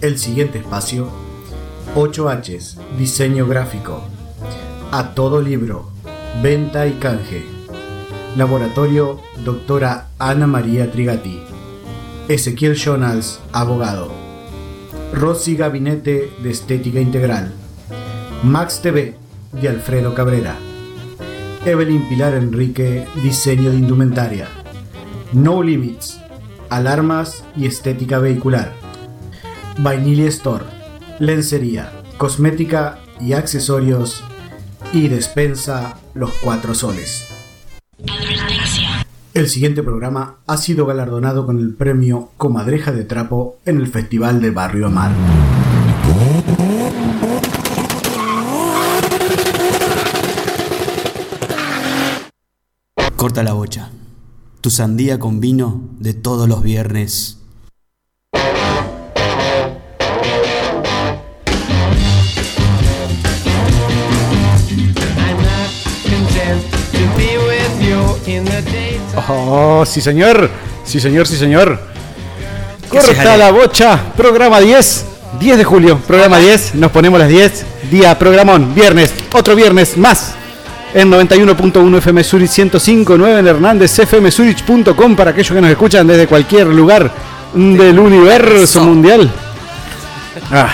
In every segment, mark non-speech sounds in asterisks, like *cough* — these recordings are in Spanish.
El siguiente espacio. 8H, diseño gráfico. A todo libro, venta y canje. Laboratorio Doctora Ana María Trigati. Ezequiel Jonas, abogado. Rossi Gabinete de Estética Integral. Max TV de Alfredo Cabrera. Evelyn Pilar Enrique, diseño de indumentaria. No Limits, alarmas y estética vehicular. Vainilla Store, lencería, cosmética y accesorios. Y despensa Los Cuatro Soles. El siguiente programa ha sido galardonado con el premio Comadreja de Trapo en el Festival de Barrio Amar. Corta la bocha. Tu sandía con vino de todos los viernes. Oh, sí señor, sí señor, sí señor. Corta la bocha, programa 10, 10 de julio, programa 10, nos ponemos las 10, día programón, viernes, otro viernes más. En 91.1 FM Zurich 105.9 en Hernández fmzurich.com para aquellos que nos escuchan desde cualquier lugar del universo mundial. *laughs* Ah.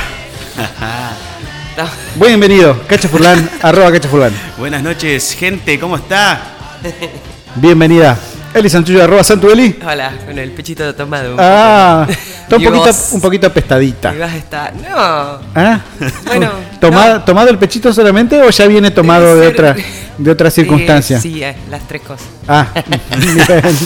Bienvenido, Cacha Furlan, *laughs* arroba Cacha Furlan. Buenas noches, gente, ¿cómo está? *laughs* Bienvenida. Eli Santuyo, arroba Santueli. Hola, con el pechito tomado. Ah, está un Y poquito, vos. un poquito apestadita. Y vas a estar. No. ¿Ah? Bueno, *laughs* ¿Tomado, no. ¿Tomado el pechito solamente o ya viene tomado de otra, de otra circunstancia? Eh, sí, eh, las tres cosas. Ah, *laughs* bien. *laughs*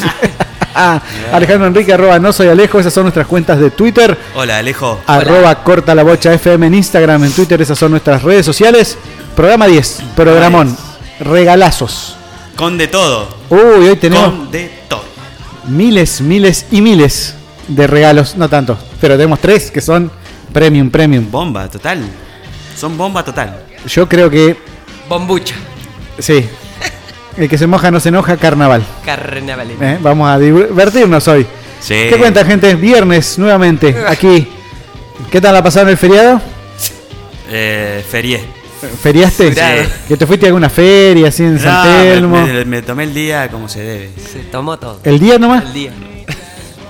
Ah, Alejandro Enrique, arroba no soy Alejo, esas son nuestras cuentas de Twitter. Hola, Alejo. Arroba corta la bocha FM en Instagram, en Twitter, esas son nuestras redes sociales. Programa 10, programón, regalazos. Con de todo. Uy, hoy tenemos Con de todo. miles, miles y miles de regalos, no tanto, pero tenemos tres que son premium, premium. Bomba, total. Son bomba total. Yo creo que, Bombucha. sí, el que se moja no se enoja, carnaval. Carnaval. ¿eh? Vamos a divertirnos hoy. Sí. ¿Qué cuenta, gente? Viernes, nuevamente, aquí. ¿Qué tal la pasaron el feriado? Eh, ferié. ¿Feriaste? Feriado. ¿Que te fuiste a alguna feria así en San No, Telmo? me, me tomé el día como se debe. Se tomó todo. ¿El día nomás? El día.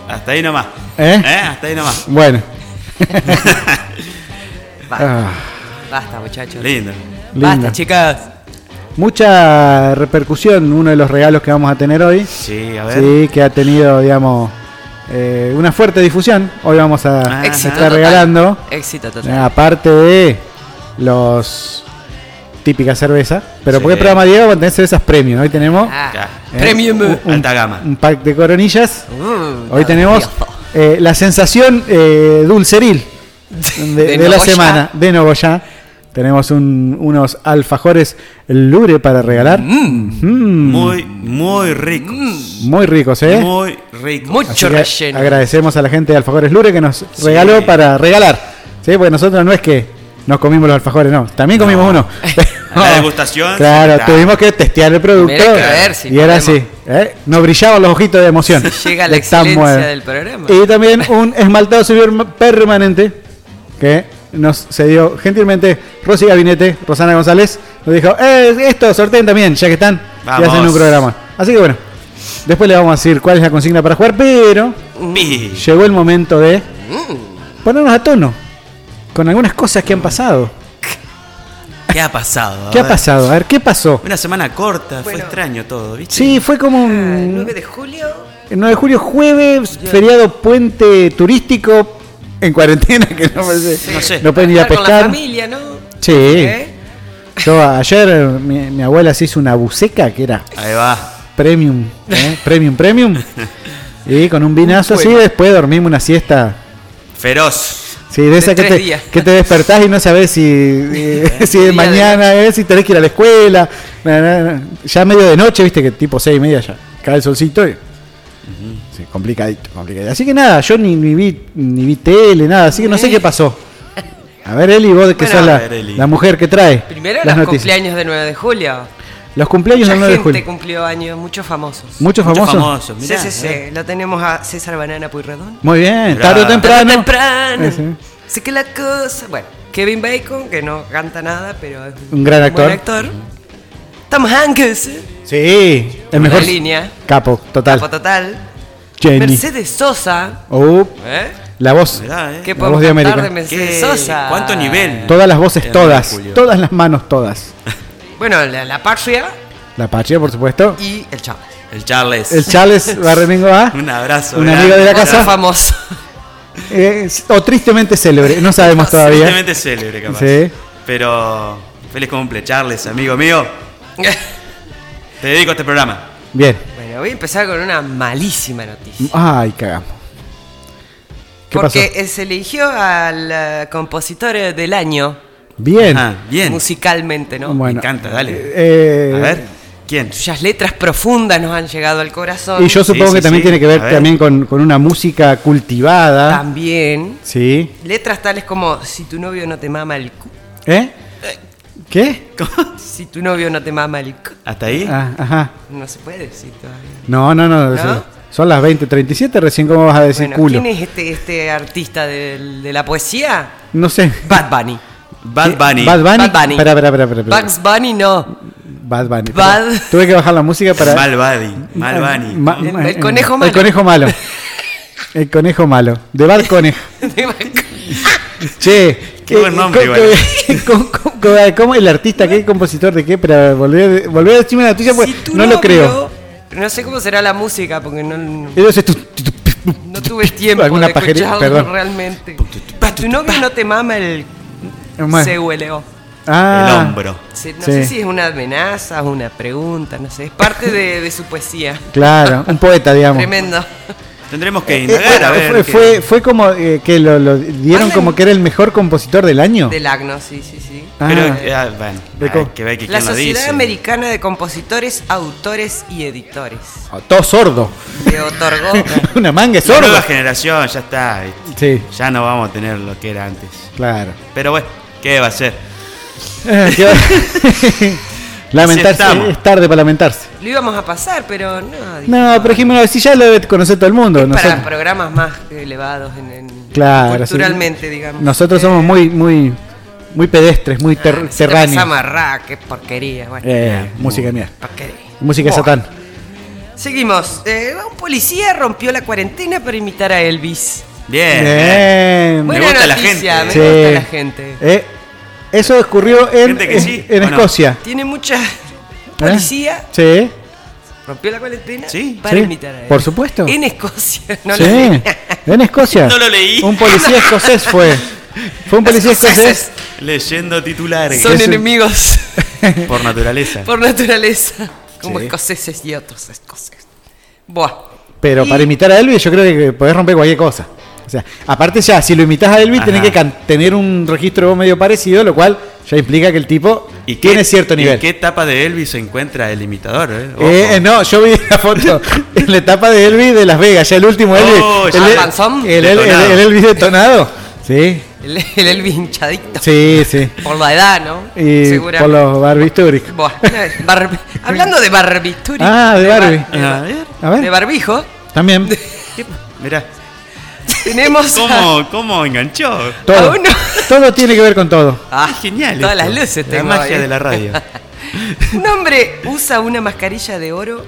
Hasta ahí nomás. ¿Eh? Hasta ahí nomás. Bueno. *laughs* Basta, Ah, basta muchachos. Lindo. Basta, chicas. Mucha repercusión uno de los regalos que vamos a tener hoy. Sí, a ver. Sí, que ha tenido, digamos, eh, una fuerte difusión. Hoy vamos a Ah, estar total. regalando, Éxito eh, total. aparte de los típica cerveza. Pero Sí. porque el programa Diego va a tener cervezas premium. Hoy tenemos Ah, eh, Premium. un, un- Alta gama. un pack de coronillas. Mm, Hoy tenemos eh, la sensación eh, dulceril de, De de la semana de Nogoyá. Tenemos un- unos alfajores Lure para regalar. Mm, Muy, muy rico. muy ricos, ¿eh? Muy rico. Mucho relleno. agradecemos a la gente de Alfajores Lure que nos regaló para regalar. ¿sí? Porque nosotros no es que nos comimos los alfajores, no. También comimos No. uno. *laughs* La *laughs* degustación, Claro, tuvimos que testear el producto. Mirá que ver si y ahora podemos. sí. ¿eh? Nos brillaban los ojitos de emoción. Si *laughs* llega la De tan excelencia bueno. del programa. Y también un esmaltado superior permanente que nos cedió gentilmente Rosy Gabinete, Rosana González. Nos dijo, eh, esto sorteen también, ya que están y Vamos. hacen un programa. Así que bueno, después le vamos a decir cuál es la consigna para jugar, pero llegó el momento de ponernos a tono con algunas cosas que han pasado. *laughs* ¿Qué ha pasado? A ¿Qué ha pasado? A ver, ¿qué pasó? Una semana corta, fue Bueno. extraño todo, ¿viste? Sí, fue como Ah, un 9 de julio. el 9 de julio, jueves, feriado puente turístico en cuarentena, que no, parece- No sé. no pueden ir a Estar con la pescar. familia, ¿no? Sí. ¿Eh? Yo ayer eh, mi, mi abuela se hizo una buceca que era Ahí va. premium, ¿eh? premium, premium. *laughs* Y con un vinazo así, después dormimos una siesta. Feroz. Sí, de esa que te, días. que te despertás y no sabes si, eh, *laughs* si de de mañana es, si tenés que ir a la escuela. Na, na, na. Ya medio de noche, viste que tipo seis y media ya cae el solcito y. Sí, complicadito, complicadito. Así que nada, yo ni, ni vi ni vi tele, nada, así que no sé qué pasó. *laughs* A ver, Eli, vos que Bueno, sos la, ver, la mujer que trae Primero las los noticias. cumpleaños de 9 de julio. Los cumpleaños Mucha del 9 de gente julio. cumplió años, muchos famosos. Muchos Muchos famosos. famosos, Sí, mirá, sí, sí. eh. Lo tenemos a César Banana Puyredón. Muy bien, Bravo. tarde o temprano. Tarde o temprano. Eh, sí. Sé que la cosa. Bueno, Kevin Bacon, que no canta nada, pero es Un gran actor. buen actor. Tom Hanks. Sí, el mejor. línea. Capo, total. Capo total. Jenny. Mercedes Sosa. Uh, ¿eh? la voz. Mirá, eh. ¿Qué La voz de América. de Mercedes ¿Qué- Sosa? ¿Cuánto nivel? Todas las voces, todas. 9 de julio. Todas las manos, todas. *laughs* Bueno, la, la Patria La Patria, por supuesto. y el Chávez. El Charles. El Charles Barremingo A. *laughs* Un abrazo. Un amigo de la casa. famoso. eh, o tristemente célebre, no sabemos *laughs* todavía. Tristemente célebre, capaz. Sí. Pero feliz cumple, Charles, amigo mío. *laughs* Te dedico a este programa. Bien. bueno, voy a empezar con una malísima noticia. Ay, cagamos. ¿Qué Porque pasó? se eligió al eh, compositor eh, del año Bien. Ah, bien. musicalmente, ¿no? Bueno. Me encanta, dale. Eh, A ver, ¿quién? Cuyas letras profundas nos han llegado al corazón. Y yo supongo Sí, sí, que también sí. tiene que ver, también con, con una música cultivada. También. Sí. Letras tales como Si tu novio no te mama el cu. ¿Eh? ¿Qué? *laughs* Si tu novio no te mama el cu. ¿Hasta ahí? Ah, ajá. No se puede decir todavía. No, no, no. ¿No? Son las 20.37, recién cómo vas a decir Bueno, culo. ¿quién es este, este artista del- de, la poesía? No sé. Bad Bunny. Bad Bunny. Bad Bunny. Bad Bunny. Espera, espera, espera, espera, espera. Bugs Bunny no. Bad Bunny. Bad-. Tuve que bajar la música para. Mal Bunny. Mal Bunny. Ma- El- ma- el conejo El malo. conejo malo. *laughs* El conejo malo. De Bad Conejo. *laughs* *laughs* Che. Qué buen nombre, ¿cómo- igual. ¿Cómo, cómo- el artista? ¿Qué compositor de qué? Pero volver, volver a decirme la tuya, pues Si tu no lo creo. No sé cómo será la música porque no, Entonces tú. tú- tú- no tuve tiempo Alguna de pajería- escucharlo perdón. realmente. Tu novio no te mama el Bueno. CULO. Ah, El hombro. No Sí. sé si es una amenaza, una pregunta, no sé. Es parte de, de su poesía. Claro, un poeta, digamos. Tremendo. Tendremos que Eh, indagar a fue, ver. fue, fue, fue como eh, que lo, lo dieron como que era el mejor compositor del año. Del Agno, sí, sí, sí. Ah. Pero, eh, ah, bueno, hay que ver que La Sociedad dice. Americana de Compositores, Autores y Editores. Oh, Todo sordo. Le otorgó. *laughs* Una manga es La sordo. nueva generación ya está. Sí, Ya no vamos a tener lo que era antes. claro. Pero bueno, ¿qué va a ser? Eh, *laughs* *laughs* lamentarse, es tarde para lamentarse. Lo íbamos a pasar, pero no. No, pero dijimos, si ya lo debe conocer todo el mundo. es para programas más elevados en, en- Claro, culturalmente, sí. digamos. nosotros Eh, somos muy, muy, muy pedestres, muy ter- ah, terráneos. pasamos a rock, qué porquería. Bueno, Eh, música mía. porquería. Música. Satán. Seguimos. Eh, un policía rompió la cuarentena para imitar a Elvis. Bien. Bien. Me Buena gusta la noticia, gente. me Sí. gusta la gente. Eh, eso ocurrió en, Gente que sí, en. Escocia. Tiene mucha ¿Eh? policía. Sí. Rompió la cuarentena Sí, para sí, imitar a él. por supuesto. En Escocia. *laughs* No sí, lo en Escocia. *laughs* No lo leí. Un policía *laughs* escocés fue. Fue un policía escocés. Leyendo titulares. Son Eso- enemigos Por naturaleza. por naturaleza. Como Sí. escoceses y otros escoceses. Buah. Pero Y- para imitar a Elvis, yo creo que podés romper cualquier cosa. O sea, aparte ya, si lo imitas a Elvis, tenés Ajá. que can- tener un registro medio parecido, lo cual ya implica que el tipo ¿Y qué- tiene cierto nivel. ¿En qué etapa de Elvis se encuentra el imitador? eh? Eh, eh, no, yo vi la foto *laughs* en la etapa de Elvis de Las Vegas, ya el último Elvis. Oh, el, ya. el- Panzón. el- el- Detonado. el Elvis detonado. *laughs* Sí, El, el Elvis hinchadito. sí, sí. Por la edad, ¿no? Y Seguramente. por los barbitúricos. Barbi- Hablando de barbituri. Ah, de Barbie. bar- de, A bar- ver. A ver, de barbijo. también. *laughs* Mirá, *laughs* Tenemos a, ¿cómo, cómo enganchó? Todo, uno. todo tiene que ver con todo. Ah, Es genial. Todas esto. las luces La tengo magia ahí. de la radio. *laughs* Un hombre usa una mascarilla de oro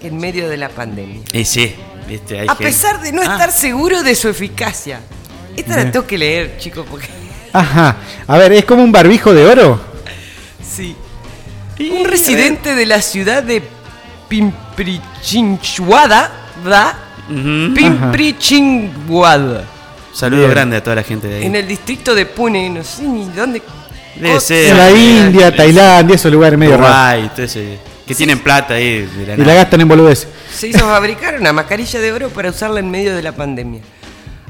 en medio de la pandemia. y sí, viste, hay A gente- pesar de no Ah, estar seguro de su eficacia. Esta la tengo que leer, chicos, porque. *laughs* Ajá. A ver, ¿es como un barbijo de oro? Sí. Un residente de la ciudad de Pimprechinchuada, ¿verdad? Ver. Ujú. Pimprechinchuada. Saludo Bien. grande a toda la gente de ahí. En el distrito de Pune, no sé ni dónde. Debe ser. En la India, Tailandia, esos lugares medio raros. Que tienen plata ahí de la Y la gastan en boludeces. Se hizo fabricar una mascarilla de oro para usarla en medio de la pandemia.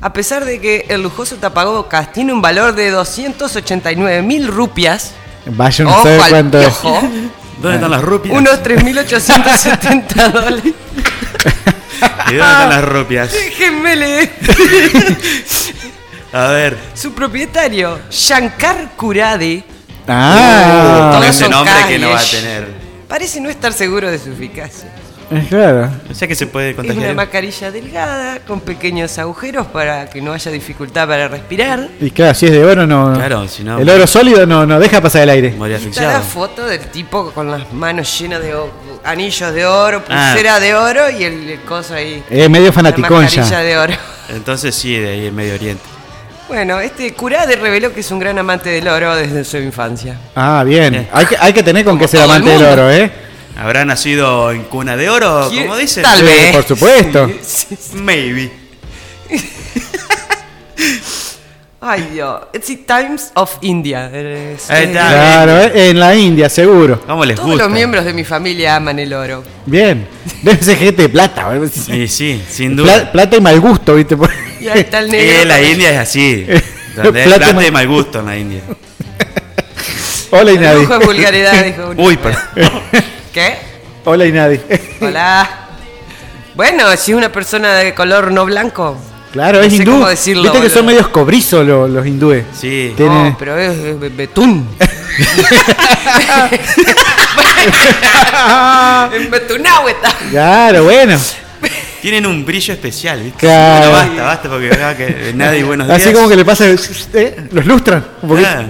A pesar de que el lujoso tapabocas tiene un valor de 289 mil rupias, Vaya, no ojo sé al cuánto es. ¿Dónde están las rupias? unos 3.870 *laughs* dólares. *laughs* ¿Y dónde están las rupias? Déjenme leer. *laughs* A ver. Su propietario, Shankar Kurade, Ah, Con ese nombre que no va a tener. parece no estar seguro de su eficacia. Es claro. O sea que se puede Es una contagiar. mascarilla delgada con pequeños agujeros para que no haya dificultad para respirar. Y claro, si es de oro, no. Claro, si no- El oro sólido no, no deja pasar el aire. Moría Está la asfixiado. foto del tipo con las manos llenas de anillos de oro, Ah. pulsera de oro y el, el coso ahí. Es medio la fanaticón mascarilla ya. de oro. Entonces sí, de ahí en Medio Oriente. Bueno, este Curade reveló que es un gran amante del oro desde su infancia. Ah, bien. Eh. Hay que, hay que tener con que ser amante del oro, ¿eh? ¿Habrá nacido en cuna de oro, ¿Quién? como dicen? Tal Sí, vez. por supuesto. Sí, sí. Maybe. *laughs* Ay, Dios. It's the Times of India. Es- Ahí es- está. Claro, ¿eh? en la India, seguro. ¿Cómo les Todos gusta? los miembros de mi familia aman el oro. Bien. Debe ser gente de plata. ¿eh? Sí, sí, sin Pla- duda. plata y mal gusto, ¿viste? Y ahí está el negro. Eh, la India es así. *laughs* Donde Plata plata mal- y mal gusto en la India. *laughs* Hola de vulgaridad, dijo. Uy, perdón. ¿Qué? Hola y nadie. *laughs* Hola. Bueno, si es una persona de color no blanco. Claro, No es hindú. cómo decirlo, Viste que son medios cobrizos los, los hindúes. Sí. Tiene- No, pero es, es be- betún. *laughs* *laughs* en Betunahue está. Claro, bueno. Tienen un brillo especial, ¿viste? Claro. Bueno, basta, basta, porque acá que nadie buenos días. Así como que le pasa. ¿eh? Los lustran. Un poquito. Ah,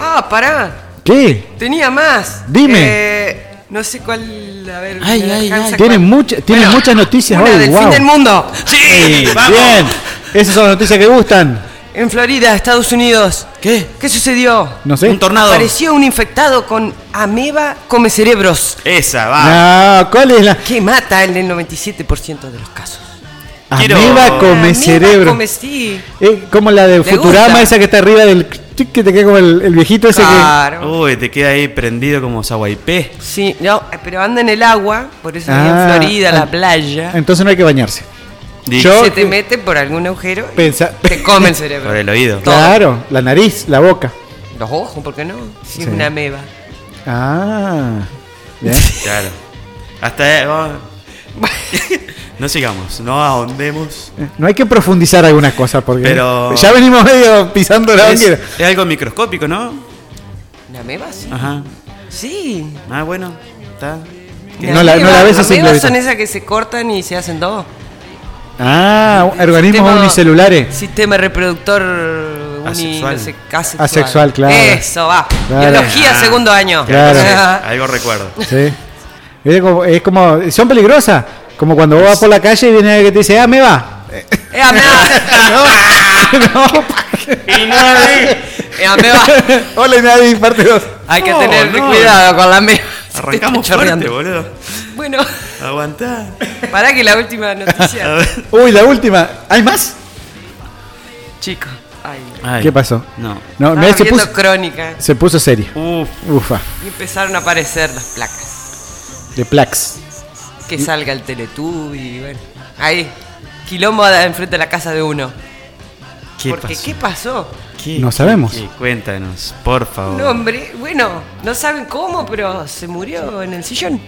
Ah, pará. ¿Qué? Tenía más. Dime. Eh, no sé cuál. A ver. Ay, ay, ay. Mucha, Bueno, muchas noticias una hoy. del wow. fin del mundo. sí, vamos. Bien. Esas son las noticias que gustan. En Florida, Estados Unidos. ¿Qué? ¿Qué sucedió? No sé. Un tornado. Apareció un infectado con ameba come cerebros. Esa, va. No, ¿cuál es la? Que mata en el 97% de los casos. Quiero- Ameba come Ameba cerebro. come, sí. Eh, como la de Futurama, gusta? esa que está arriba del. Que te queda como el, el viejito ese Claro. Uy, te queda ahí prendido como Saguaipé. Sí, no, pero anda en el agua, por eso Ah, en Florida, la playa. que. Entonces no hay que bañarse. Yo- se te mete por algún agujero y Pensa- te come el cerebro. *laughs* Por el oído. Todo. Claro, la nariz, la boca. Los ojos, ¿por qué no? Si Sí. es una ameba. Ah. Bien. Claro. Hasta ahí, vamos. *laughs* No sigamos, no ahondemos. No hay que profundizar algunas cosas porque Pero- ya venimos medio pisando la Es, es algo microscópico, ¿no? ¿Una ameba? Sí. Ajá. Sí. Ah, bueno. Está. No la- no la ves Las son esas que se cortan y se hacen dos. Ah, organismos Sistema- unicelulares. Sistema reproductor uni, Asexual. no sé, asexual. Asexual, claro. Eso va. Claro. Biología, Ah. segundo año. Claro. Algo recuerdo. Sí. Es como, es como- son peligrosas. Como cuando vos vas por la calle y viene alguien que te dice, ah, me va. Eh, ameba. *laughs* *laughs* Y no ahí. Eh, ameba. Hola *laughs* y nadie, parte 2. Hay que No, tener no. cuidado con la te Arrancamos fuerte, boludo. Bueno, Aguantá. para que la última noticia. Uy, la última. ¿Hay más? Chicos. Ay, Ay, ¿Qué pasó? No. No, mirá, se viendo puso, crónica se puso serio. Uf. Ufa. y empezaron a aparecer las placas. De Plax. Que salga el Teletubby y bueno. Ahí. Quilombo de- enfrente de la casa de uno. ¿Qué Porque, pasó? ¿qué pasó? ¿Qué- No qué- sabemos. qué? Cuéntanos, por favor. Un hombre, bueno, no saben cómo, pero se murió en el sillón.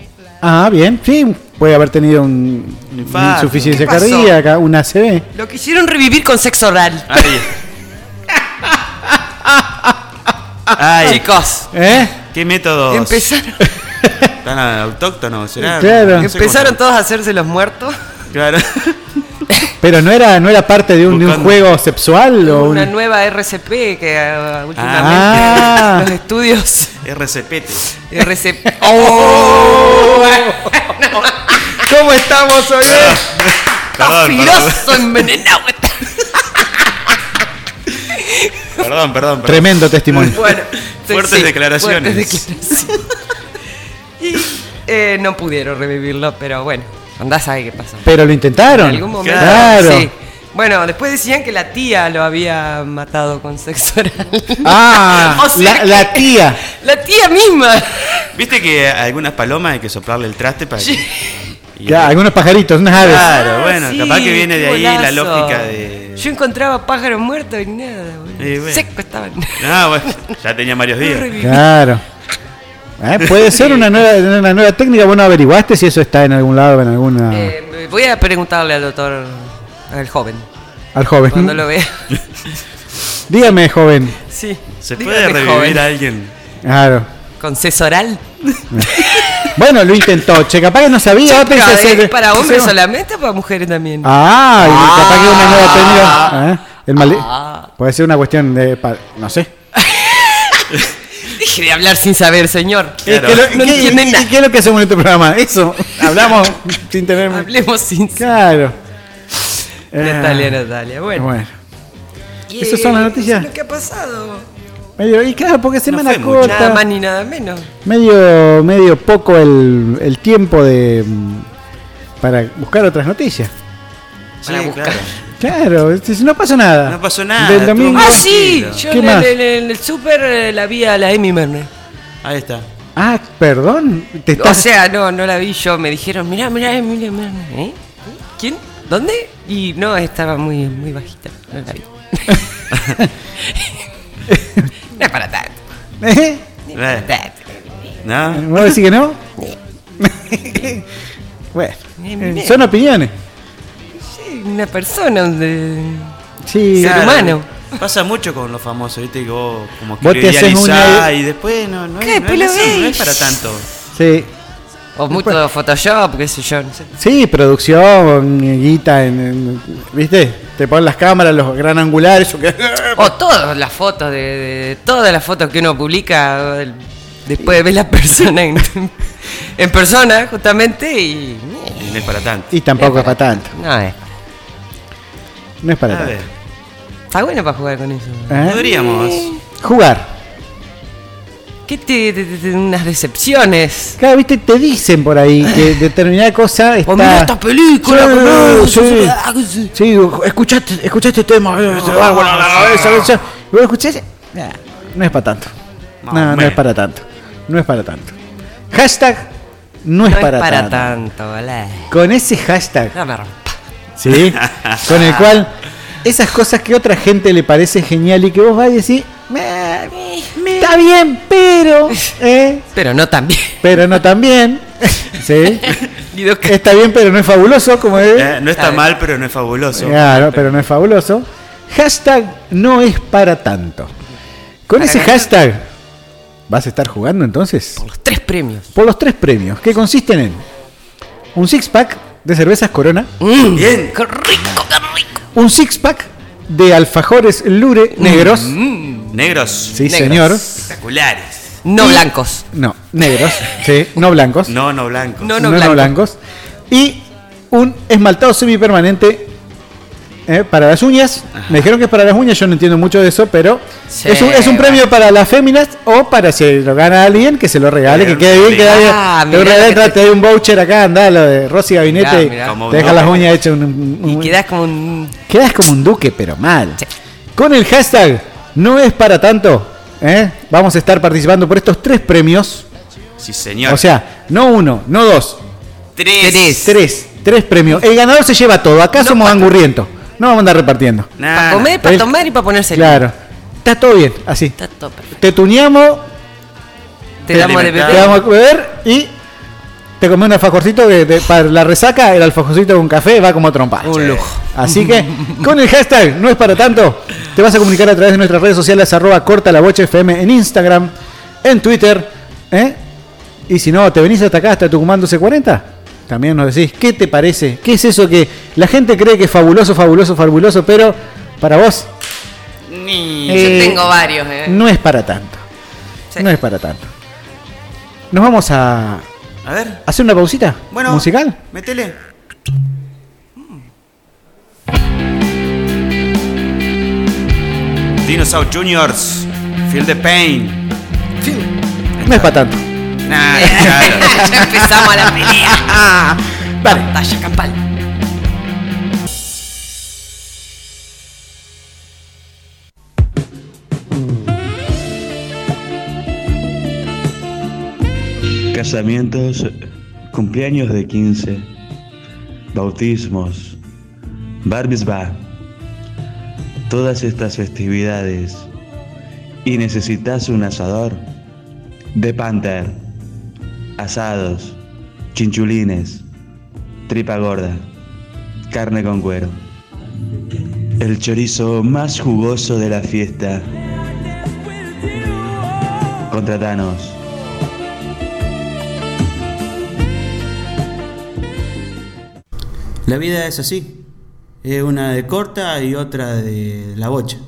Ah, bien. Sí, puede haber tenido un, una insuficiencia cardíaca, una ACV. Lo quisieron revivir con sexo oral. Ay, *laughs* Chicos, ¿Eh? ¿qué métodos empezaron, *laughs* tan autóctonos será? Claro. No sé empezaron todos a hacerse los muertos. Claro. *laughs* Pero no era, no era parte de un, de un juego sexual o Una un- nueva RCP que uh, últimamente Ah. los estudios RCPT. RCP. *laughs* ¡Oh! *laughs* ¿Cómo estamos hoy? Perdón, envenenado. perdón, perdón, perdón. Tremendo testimonio. Bueno, Fuertes declaraciones. fuertes declaraciones. Y eh, no pudieron revivirlo, pero bueno, andás a ver qué pasó. Pero lo intentaron. En algún momento. Claro. Sí. Bueno, después decían que la tía lo había matado con sexo oral. Ah, *laughs* O sea la, que- la tía. La tía misma. ¿Viste que a algunas palomas hay que soplarle el traste para que... Ya, algunos pajaritos, unas aves. Claro, Ah, bueno, sí, capaz que viene de ahí la lógica de... Yo encontraba pájaros muertos y nada, boludo. Y bueno. Seco estaban. Ah, bueno, ya tenía varios días. Claro. Eh, puede ser una nueva, una nueva técnica. Bueno, averiguaste si eso está en algún lado, en alguna. Eh, voy a preguntarle al doctor, al joven, al joven. cuando lo vea. *laughs* Dígame, joven. Sí. ¿Se dígame, puede revivir joven. a alguien Claro. con sexo oral. *laughs* Bueno, lo intentó, che, capaz que no sabía. Pensé ¿es hacer- para hombres solamente o para mujeres también? Ah, y capaz que una nueva técnica. ¿eh? El male- Ah. Puede ser una cuestión de. No sé. *laughs* Deje de hablar sin saber, señor. ¿Y Claro. qué, lo- No qué- nada. qué es lo que hacemos en este programa? Eso. Hablamos sin tener. Hablemos sin Claro. *laughs* Natalia, Natalia. Bueno. Bueno. ¿esas son las noticias? es lo que ha pasado. Medio, y claro, porque semana fue mucho. corta. Nada más ni nada menos. Medio, medio poco el, el tiempo de para buscar otras noticias. Para Sí, buscar. claro. Claro, si si no pasó nada. No pasó nada, Del domingo. Ah, sí. Yo ¿Qué en el, en el súper eh, la vi a la Amy Merner. Ahí está. Ah, perdón. Te O estás... sea, no, no la vi yo. Me dijeron, mirá, mirá, Amy Merner. ¿Eh? ¿Quién? ¿Dónde? Y no, estaba muy, muy bajita. No la vi. *laughs* no es para tanto. ¿Eh? no es para tanto. ¿No? ¿Vos decís que no? *laughs* bueno, eh, son opiniones. Una persona, un de- Sí, Ser humano. Pasa mucho con los famosos, viste que vos como Vos que te haces una- y después no, no, ¿Qué? es, no, es no es para tanto. sí. O mucho Photoshop, qué sé yo, no sé. Sí, producción, guita, en, en- ¿viste? Te ponen las cámaras, los gran angulares. o que- *laughs* O todas las fotos, de, de- todas las fotos que uno publica, el- después de ver la persona en, *laughs* en persona, justamente, y... Y no es para tanto. Y tampoco es para tanto. No, es. No es para A tanto. ver, Está bueno para jugar con eso. ¿Eh? podríamos. Jugar. ¿Qué te, te- te- te- unas decepciones? Claro, viste, te dicen por ahí que *laughs* determinada cosa está. O mirá esta película, Sí, sí. sí, ah, sí. Escuchaste, escuchaste tema, eh, se va bueno, la cabeza, cabeza. ¿Y vos escuchaste? Nah, no es para tanto. Más No, o no es para tanto. No es para tanto. Hashtag no es, No para, es para tanto. tanto, ¿vale? Con ese hashtag. ¿sí? *laughs* Con el cual esas cosas que a otra gente le parece genial y que vos vas y decís, "Meh, está bien, pero, *laughs* ¿eh? Pero no tan bien. pero no tan bien, *laughs* ¿sí? Está bien, pero no es fabuloso, como es. Eh, no está mal, pero no es fabuloso. Claro, pero no es fabuloso. Hashtag no es para tanto. Con Para ese ganar. hashtag vas a estar jugando entonces Los tres premios. por los tres premios que consisten en un six pack de cervezas Corona, Mm, Bien. ¡Qué rico, qué rico! Un six pack de alfajores Lure negros. Negros. Sí, negros. señor. Espectaculares. No Y- blancos. No, negros, sí, no blancos. No, no blancos. No, no, no, no blanco. blancos. Y un esmaltado semipermanente eh, para las uñas. Me dijeron que es para las uñas, yo no entiendo mucho de eso, pero Sí, es, un, es un premio para las féminas o para si lo gana alguien que se lo regale, que quede bien, que bien. haya- Ah, te, que te- te doy un voucher acá, anda, lo de Rosy Gabinete, Mirá, mirá. Como te deja las uñas hechas un, un- Y quedás como un. quedas como un duque, pero mal. Sí. Con el hashtag no es para tanto, ¿eh? vamos a estar participando por estos tres premios. Sí, señor. O sea, no uno, no dos, tres. tres. Tres, tres premios. El ganador se lleva todo. Acá No, somos angurrientos. No vamos a andar repartiendo. Nah, Para comer, para tomar y para ponerse Claro. Está todo bien, así. Está todo perfecto. Te tuneamos, Te damos de te beber. damos a beber y te comés un alfajorcito que te- para la resaca, el alfajorcito con café va como trompa. Un lujo. Así que con el hashtag no es para tanto, te vas a comunicar a través de nuestras redes sociales arroba corta la bocha FM en Instagram, en Twitter, ¿eh? Y si no, te venís hasta acá, hasta Tucumán 1240, también nos decís, ¿qué te parece? ¿Qué es eso que la gente cree que es fabuloso, fabuloso, fabuloso, pero para vos Ni- Yo Eh, tengo varios, eh. no es para tanto? Sí. No es para tanto. Nos vamos a A ver. hacer una pausita Bueno. musical. Métele. Dinosaur Juniors. Feel the pain. No es para tanto. Nah, *laughs* claro. ya empezamos la pelea. Dale. Batalla campal. Casamientos, cumpleaños de 15, bautismos, bar mitzvah, todas estas festividades y necesitas un asador de Panther, asados, chinchulines, tripa gorda, carne con cuero. El chorizo más jugoso de la fiesta. Contratanos. La vida es así. Es una de corta y otra de la bocha.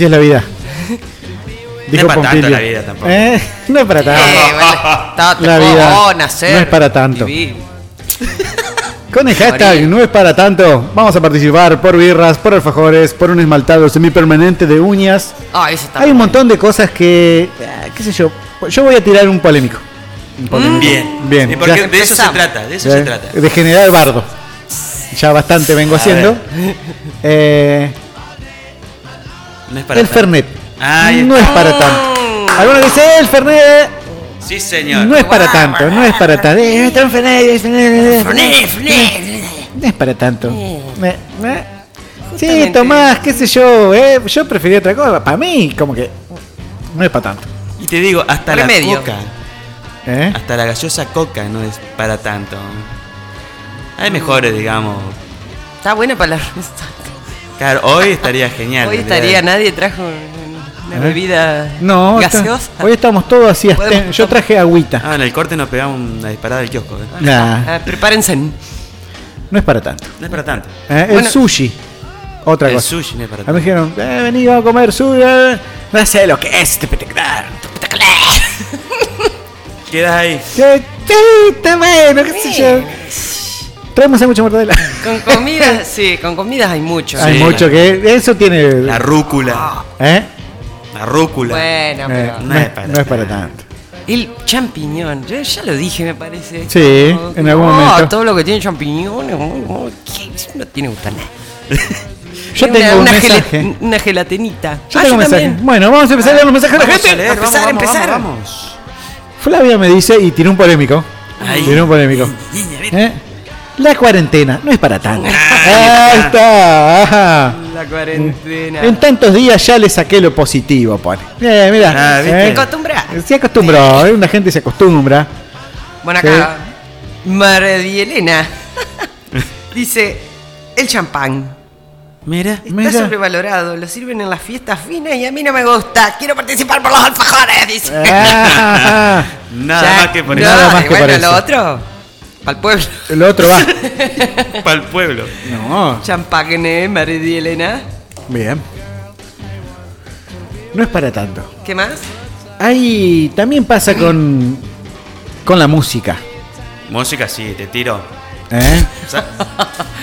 Así es la vida. No es para tanto la vida tampoco. Eh, no es para tanto. Eh, bueno, está- te La puedo vida nacer, no es para tanto. vivir. Con el hashtag no es para tanto. Vamos a participar por birras, por alfajores, por un esmaltado semipermanente de uñas. Ah, ese está Hay un montón de cosas que. ah, ¿Qué sé yo? Yo voy a tirar un polémico. Un polémico. Bien. Bien, Y porque ya. de eso se trata, de eso Ya, se trata. De generar bardo. Ya bastante vengo A haciendo. Eh, No es para el tanto. Fernet. No es para tanto. Algunos dicen, "Eh, el Fernet Sí, señor. no es para tanto, no es para tanto. Eh, Fernet. No es para tanto. Eh, eh. Sí. Tomás, qué sé yo, eh, yo prefería otra cosa. Para mí, como que no es para tanto. Y te digo, hasta Remedio. la coca, ¿eh? hasta la gaseosa coca no es para tanto. Hay mejores, digamos. Está buena para la *laughs* Claro, hoy estaría genial. Hoy estaría, nadie trajo una ¿Eh? bebida No, está- gaseosa. hoy estamos todos así. hasta- yo traje agüita. Ah, en el corte nos pegamos una disparada del kiosco. ¿eh? Nah, Ah, prepárense. no es para tanto. No es para tanto. Eh, el sushi, otra El cosa. sushi no es para A mí me tanto. dijeron, eh, vení, vamos a comer sushi. eh. No sé lo que es este espectacular. Quedas ahí. Que- Sí, está bueno, qué sé yo. Traemos mucha mortadela. Con comidas, sí, con comidas hay mucho. Hay Sí. mucho que. Eso tiene. La rúcula. ¿Eh? La rúcula. Bueno, Eh, pero. no, no es, para no es para tanto. El champiñón, yo ya lo dije, me parece. Sí, Como- en algún oh, momento. Todo lo que tiene champiñones, oh, oh, no tiene que gustar nada. *laughs* Yo Una- tengo un una, mensaje. gele- una gelatinita. Yo Ah, tengo un mensaje. también. Bueno, vamos a empezar a leer los mensajes de la gente. a leer, Empezar, vamos, empezar. vamos, vamos. Flavia me dice, y tiene un polémico. Ahí. Tiene un polémico. ¿Eh? La cuarentena no es para tanto. Ah, Ahí está. ajá. La cuarentena. En tantos días ya le saqué lo positivo, pone. Mira. Ah, ¿viste? ¿eh? ¿Te acostumbras? Se acostumbró, ¿eh? una gente se acostumbra. Bueno, acá, María Elena *laughs* dice: el champán. Mira. Está Mira. sobrevalorado, lo sirven en las fiestas finas y a mí no me gusta. Quiero participar por los alfajores, dice. Ah, *laughs* Nada Ya, más que por no, eso. Nada más y que bueno, por eso. lo otro, para el pueblo. el otro va. *laughs* Para el pueblo. No, Champán, ¿eh, María Elena? bien. No es para tanto. ¿Qué más? Ahí también pasa con con la música. Música sí, te tiro. ¿eh? *laughs* O sea,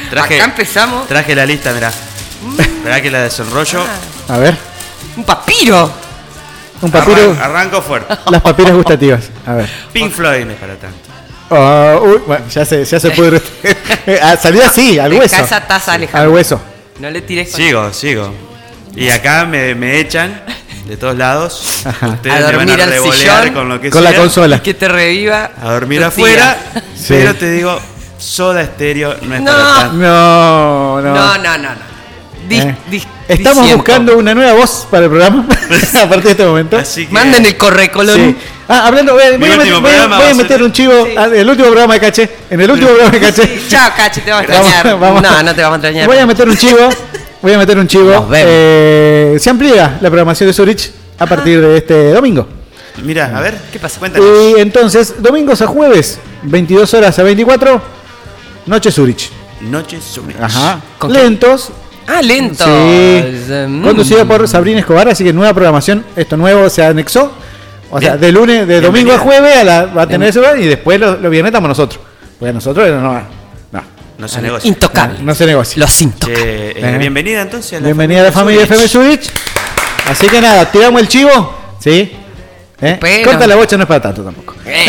traje, Acá empezamos. traje la lista, mirá. Esperá que la desenrollo. A ver, Un papiro. un papiro. Arran- arranco fuerte. Las papiras gustativas. A ver. Pink Floyd no es para tanto. Ah, uy, bueno, ya se, ya se pudre. *laughs* Ah, Salió así, al hueso. esa taza, Al Alejandro. hueso. No le tires con- Sigo, sigo. Y acá me, me echan de todos lados. Ajá. Ustedes A me van dormir a al revolear sillón, con lo que Con la sea. consola. Que te reviva. A dormir afuera. tía. Sí. Pero te digo, soda estéreo no es No. para tanto. No, no. No, no, no, no. Dis- Eh. dis- Estamos buscando una nueva voz para el programa *laughs* a partir de este momento. Así que. Manden el correcolón. Sí. Ah, hablando, voy, a- voy a último meter, voy a- programa voy a va a ser- meter un chivo. Sí. El último programa de Caché. En el último programa de Caché. Sí, Chao, Cachi, te vamos a *laughs* extrañar. vamos- No, no te vamos a extrañar. Voy a meter un chivo. *laughs* Voy a meter un chivo. Nos vemos. Eh, se amplía la programación de Zurich a partir de este domingo. Mira, a ver. ¿Qué pasa? Cuéntanos. Y entonces, domingos a jueves, 22 horas a 24, Noche Zurich. Noche Zurich. Ajá. ¿Con Lentos. Ah, lento. Sí. Mm. Conducido por Sabrina Escobar, así que nueva programación. Esto nuevo se anexó. O sea, Bien. de lunes, de domingo a jueves a la- va a tener ese lugar y después los lo viernes estamos nosotros. Porque nosotros no, no, no, No se negocia. Intocable. no se negocia. Los intocables. Eh, Eh. Bienvenida entonces a la Bienvenida a la familia. FM Zurich. Así que nada, tiramos el chivo. ¿Sí? ¿Eh? Pero- Corta la bocha, no es para tanto tampoco. Eh,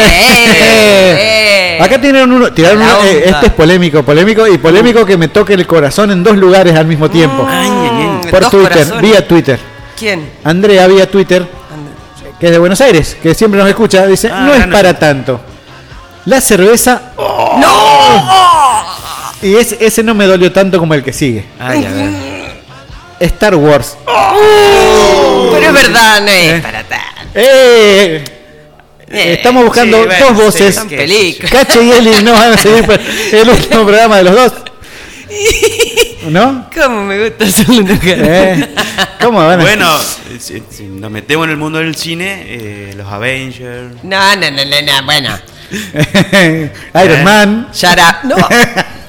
eh. *laughs* Acá tienen uno, tiraron uno, eh, este es polémico, polémico y polémico que me toque el corazón en dos lugares al mismo tiempo. Ay, ay, ay. Por Dos Twitter, corazones. vía Twitter. ¿Quién? Andrea vía Twitter, que es de Buenos Aires, que siempre nos escucha, dice, Ah, no es para tanto. La cerveza... ¡No! Y ese, ese no me dolió tanto como el que sigue. Ay, a ver. Star Wars. Pero es verdad, no es para tanto. ¡Eh! Eh, Estamos buscando sí, bueno, dos sí, voces. películas. Cache y Eli no van a seguir el *laughs* último programa de los dos. ¿No? ¿Cómo me gusta hacerlo? ¿Eh? ¿Cómo van a- Bueno, si, si nos metemos en el mundo del cine, eh, los Avengers. No, no, no, no, no, bueno. *laughs* Iron Man. Yara, no.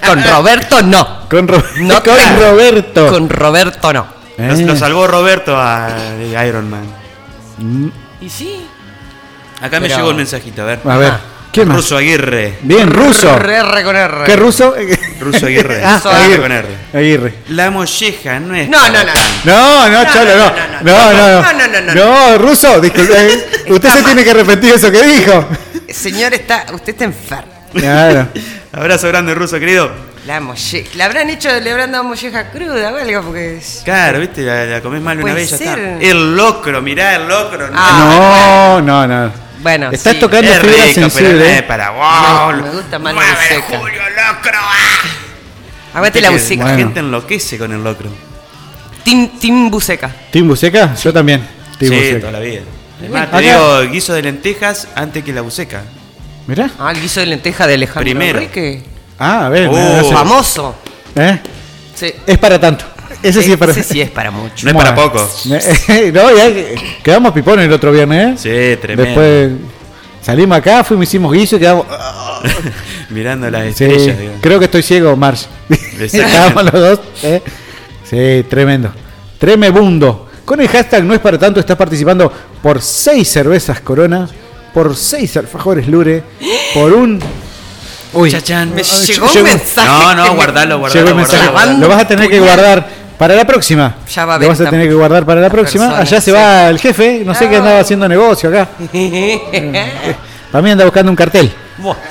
Con Roberto no. Con, Ro- No *laughs* con Roberto. Con Roberto no. Lo, Eh. lo salvó Roberto a Iron Man. ¿Y sí? Acá me Pero- llegó un mensajito, a ver. A ver, Ah. ¿qué más? Ruso Aguirre. Bien, ruso. R, R con R. ¿Qué ruso? Ruso Aguirre. *laughs* Ah, Aguirre. con R. Aguirre. La molleja no es. No, no, no. No, no, cholo, no. No, no, no, no, no, no. No, ruso, disculpe, eh, *laughs* usted se tiene que repetir eso que dijo. Señor, está, usted está enfermo. Claro. *laughs* Abrazo grande, ruso, querido. La molleja. ¿Le habrán hecho, le habrán dado molleja cruda o algo? Porque. es- Claro, viste, la, la comés mal una vez y ya está. El locro, mirá el locro. no Ah, No, no, no. Bueno, Estás sí. tocando es fibra rico, pero sensible. es para wow. Me- me gusta más la. Julio, locro. ah. Aguante la buceca. La Bueno. gente enloquece con el locro. Team, team buceca. ¿Team Buceca? Yo también. Team sí, Buceca. toda la vida. Es más, te digo guiso de lentejas antes que la buceca. Mirá. Ah, el guiso de lenteja de Alejandro Primero. Enrique. Ah, a ver. Oh. hace- Famoso. ¿Eh? Sí. Es para tanto. Ese sí es para Ese sí es para mucho. No es para poco. *laughs* no, ya que- quedamos pipones el otro viernes, ¿eh? Sí, tremendo. Después salimos acá, fuimos, hicimos guiso y quedamos. *laughs* Mirando las Sí, estrellas, digo. creo que estoy ciego, Marsh. *laughs* Exactamente. Estábamos los dos. ¿eh? Sí, tremendo. Tremebundo. Con el hashtag no es para tanto, estás participando por seis cervezas Corona, por seis alfajores Lure, por un. Uy, Chachán. Me llegó un mensaje. No, no, guardalo, guardalo. guardalo. Lo vas a tener que guardar para la próxima. Ya va a Lo vas a tener que guardar para la próxima. persona, Allá se sí. va el jefe, no sé qué andaba haciendo negocio acá. *laughs* Para mí anda buscando un cartel.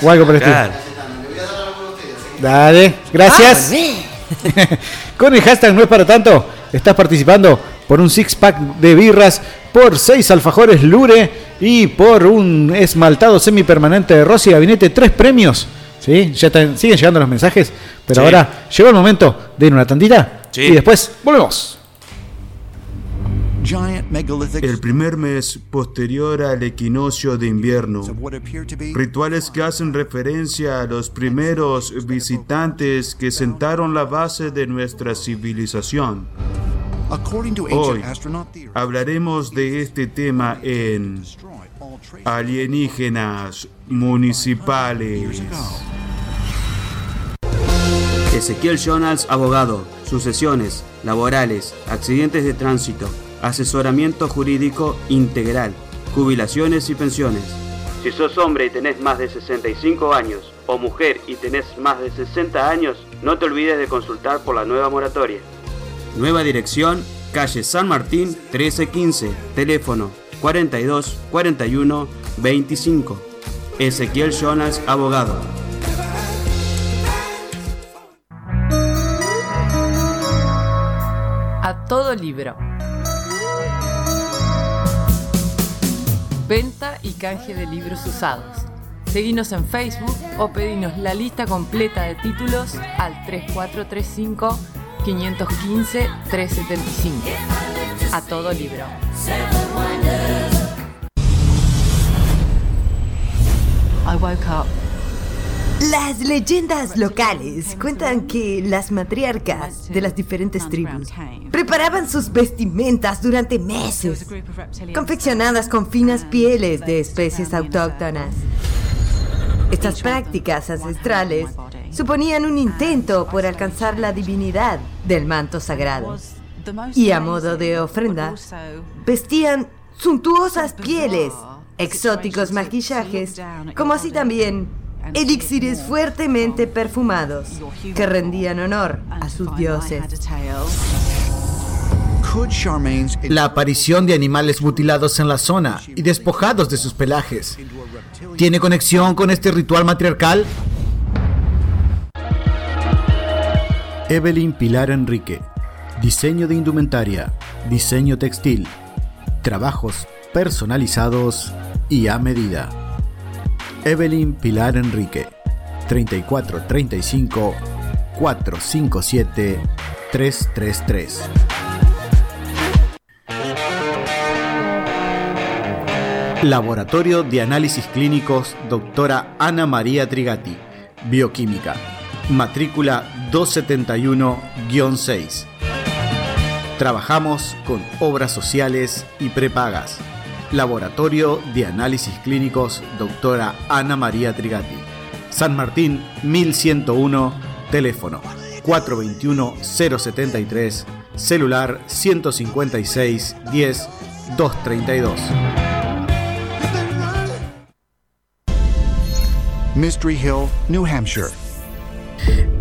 O algo por el estilo. Claro. Dale, gracias. Ah, *laughs* Con el hashtag no es para tanto, estás participando por un six pack de birras, por seis alfajores Lure y por un esmaltado semipermanente de Rossi Gabinete, tres premios. ¿Sí? Ya están- siguen llegando los mensajes, pero Sí. ahora llegó el momento de ir a una tandita Sí. y después volvemos. El primer mes posterior al equinoccio de invierno. Rituales que hacen referencia a los primeros visitantes que sentaron la base de nuestra civilización. Hoy hablaremos de este tema en Alienígenas Municipales. Ezequiel Jonas, abogado, sucesiones, laborales, accidentes de tránsito, asesoramiento jurídico integral, jubilaciones y pensiones. Si sos hombre y tenés más de 65 años, o mujer y tenés más de 60 años, no te olvides de consultar por la nueva moratoria. Nueva dirección, calle San Martín 1315, teléfono 42 41 25. Ezequiel Jonas, abogado. A todo libro. Venta y canje de libros usados. Seguinos en Facebook o pedinos la lista completa de títulos al 3435 515 375. A todo libro. Las leyendas locales cuentan que las matriarcas de las diferentes tribus preparaban sus vestimentas durante meses, confeccionadas con finas pieles de especies autóctonas. Estas prácticas ancestrales suponían un intento por alcanzar la divinidad del manto sagrado. Y a modo de ofrenda, vestían suntuosas pieles, exóticos maquillajes, como así también elixires fuertemente perfumados que rendían honor a sus dioses. La aparición de animales mutilados en la zona y despojados de sus pelajes. ¿Tiene conexión con este ritual matriarcal? Evelyn Pilar Enrique. Diseño de indumentaria, diseño textil, trabajos personalizados y a medida. Evelyn Pilar Enrique. 3435 457 333. Laboratorio de Análisis Clínicos, doctora Ana María Trigati. Bioquímica. matrícula 271-6. Trabajamos con obras sociales y prepagas. Laboratorio de Análisis Clínicos, doctora Ana María Trigati. San Martín 1101, teléfono 421-073, celular 156 10 232. Mystery Hill, New Hampshire.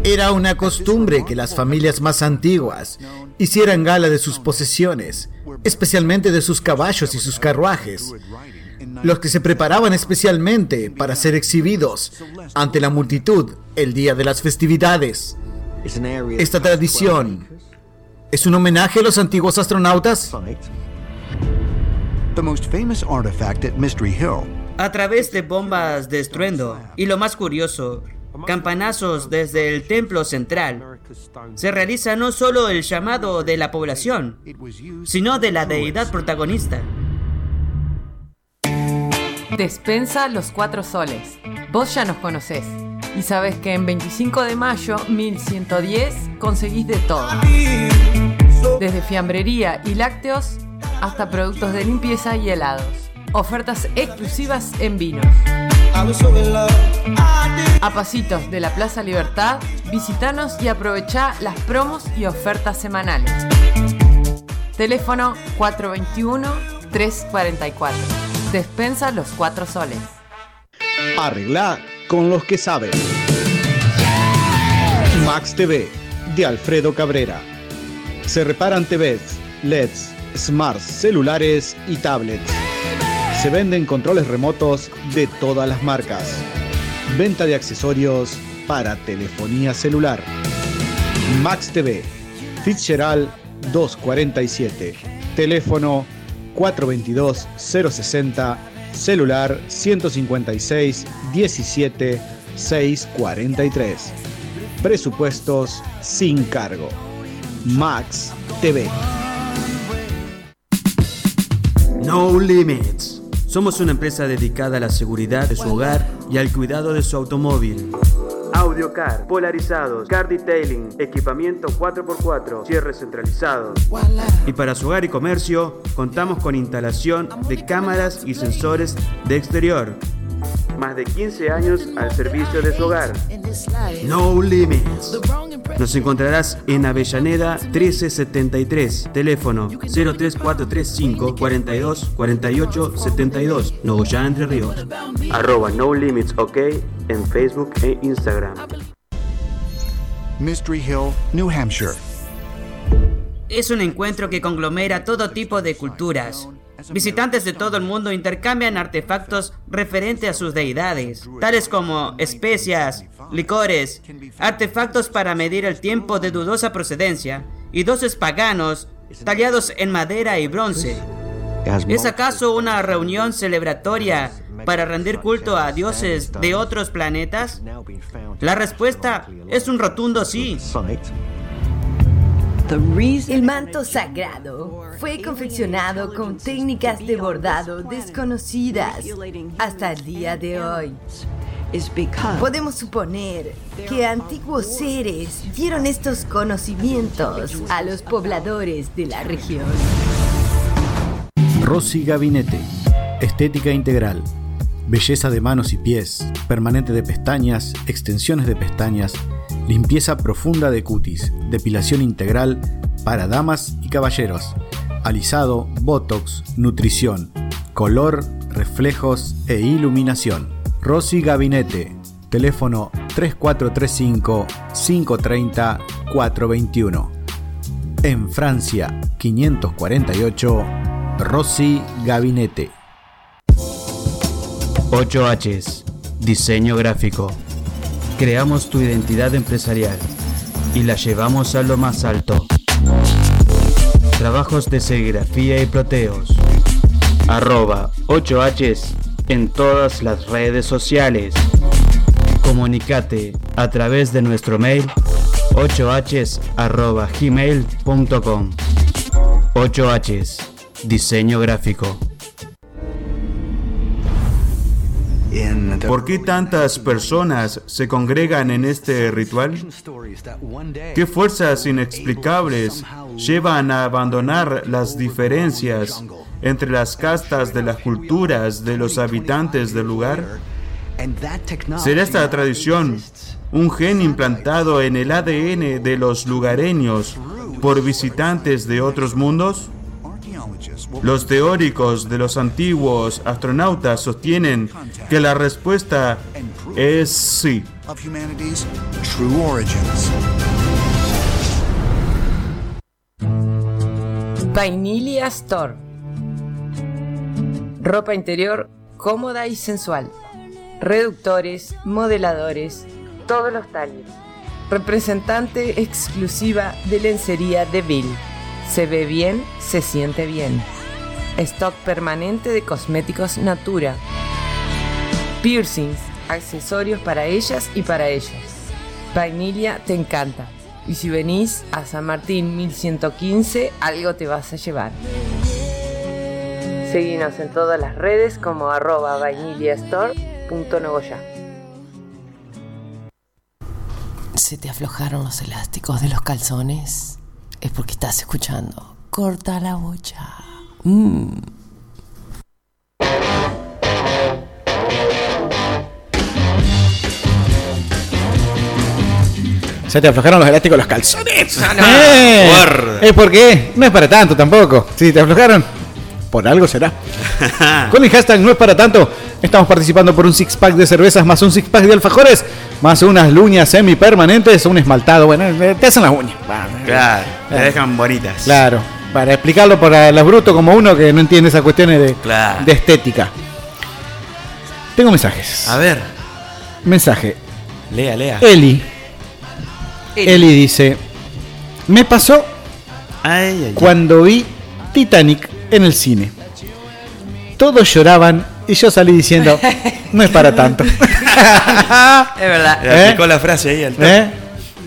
Era una costumbre que las familias más antiguas hicieran gala de sus posesiones, especialmente de sus caballos y sus carruajes, los que se preparaban especialmente para ser exhibidos ante la multitud el día de las festividades. Esta tradición es un homenaje a los antiguos astronautas. A través de bombas de estruendo y lo más curioso, campanazos desde el templo central, se realiza no solo el llamado de la población, sino de la deidad protagonista. Despensa Los Cuatro Soles. Vos ya nos conocés y sabés que en 25 de mayo 1110 conseguís de todo. Desde fiambrería y lácteos hasta productos de limpieza y helados. Ofertas exclusivas en vinos. A pasitos de la Plaza Libertad, visitanos y aprovechá las promos y ofertas semanales. Teléfono 421-344. Despensa los cuatro soles. Arregla con los que saben. Max TV de Alfredo Cabrera. Se reparan TVs, LEDs, smarts, celulares y tablets. Se venden controles remotos de todas las marcas. Venta de accesorios para telefonía celular. Max TV, Fitzgerald 247. Teléfono 422-060. Celular 156 17 643. Presupuestos sin cargo. Max TV. No Limits. Somos una empresa dedicada a la seguridad de su hogar y al cuidado de su automóvil. Audiocar, polarizados, car detailing, equipamiento 4x4, cierres centralizados. Y para su hogar y comercio, contamos con instalación de cámaras y sensores de exterior. Más de 15 años al servicio de su hogar. No Limits. Nos encontrarás en Avellaneda 1373, teléfono 03435 42 48 72, Nogoyá Entre Ríos. Arroba No Limits OK en Facebook e Instagram. Mystery Hill, New Hampshire. Es un encuentro que conglomera todo tipo de culturas. Visitantes de todo el mundo intercambian artefactos referentes a sus deidades, tales como especias, licores, artefactos para medir el tiempo de dudosa procedencia y doces paganos tallados en madera y bronce. ¿Es acaso una reunión celebratoria para rendir culto a dioses de otros planetas? La respuesta es un rotundo sí. El manto sagrado fue confeccionado con técnicas de bordado desconocidas hasta el día de hoy. Podemos suponer que antiguos seres dieron estos conocimientos a los pobladores de la región. Rosy Gabinete. Estética integral. Belleza de manos y pies, permanente de pestañas, extensiones de pestañas, limpieza profunda de cutis, depilación integral para damas y caballeros, alisado, botox, nutrición, color, reflejos e iluminación. Rosy Gabinete, teléfono 3435 530 421. En Francia 548, Rosy Gabinete. 8Hs, diseño gráfico. Creamos tu identidad empresarial y la llevamos a lo más alto. Trabajos de serigrafía y proteos. Arroba 8Hs en todas las redes sociales. Comunicate a través de nuestro mail 8hs arroba gmail.com 8Hs, diseño gráfico. ¿Por qué tantas personas se congregan en este ritual? ¿Qué fuerzas inexplicables llevan a abandonar las diferencias entre las castas de las culturas de los habitantes del lugar? ¿Será esta tradición un gen implantado en el ADN de los lugareños por visitantes de otros mundos? Los teóricos de los antiguos astronautas sostienen que la respuesta es sí. Vainilia Store. Ropa interior cómoda y sensual. Reductores, modeladores, todos los talles. Representante exclusiva de lencería de Bill. Se ve bien, se siente bien. Stock permanente de cosméticos Natura. Piercings, accesorios para ellas y para ellos. Vainilla te encanta. Y si venís a San Martín 1115, algo te vas a llevar. Seguinos en todas las redes como arroba vainillastore.nogoya. ¿Se te aflojaron los elásticos de los calzones? Es porque estás escuchando. Corta la bocha. Mm. Se te aflojaron los elásticos los calzones. No, no. Eh, Guarda. ¿Es por qué? No es para tanto tampoco. Si te aflojaron, por algo será. *laughs* Con el hashtag no es para tanto, estamos participando por un six pack de cervezas más un six pack de alfajores, más unas luñas semipermanentes, un esmaltado. Bueno, eh, te hacen las uñas. Va, Claro, te Eh. dejan bonitas. Claro, para explicarlo para los brutos como uno que no entiende esas cuestiones de, Claro. de estética. Tengo mensajes. A ver, Mensaje. lea, lea. Eli. Eli dice, me pasó Ay, ay, ay. cuando vi Titanic en el cine. Todos lloraban y yo salí diciendo, no es para tanto. *laughs* Es verdad. Le ¿Eh? aplicó la frase ahí al. ¿Eh?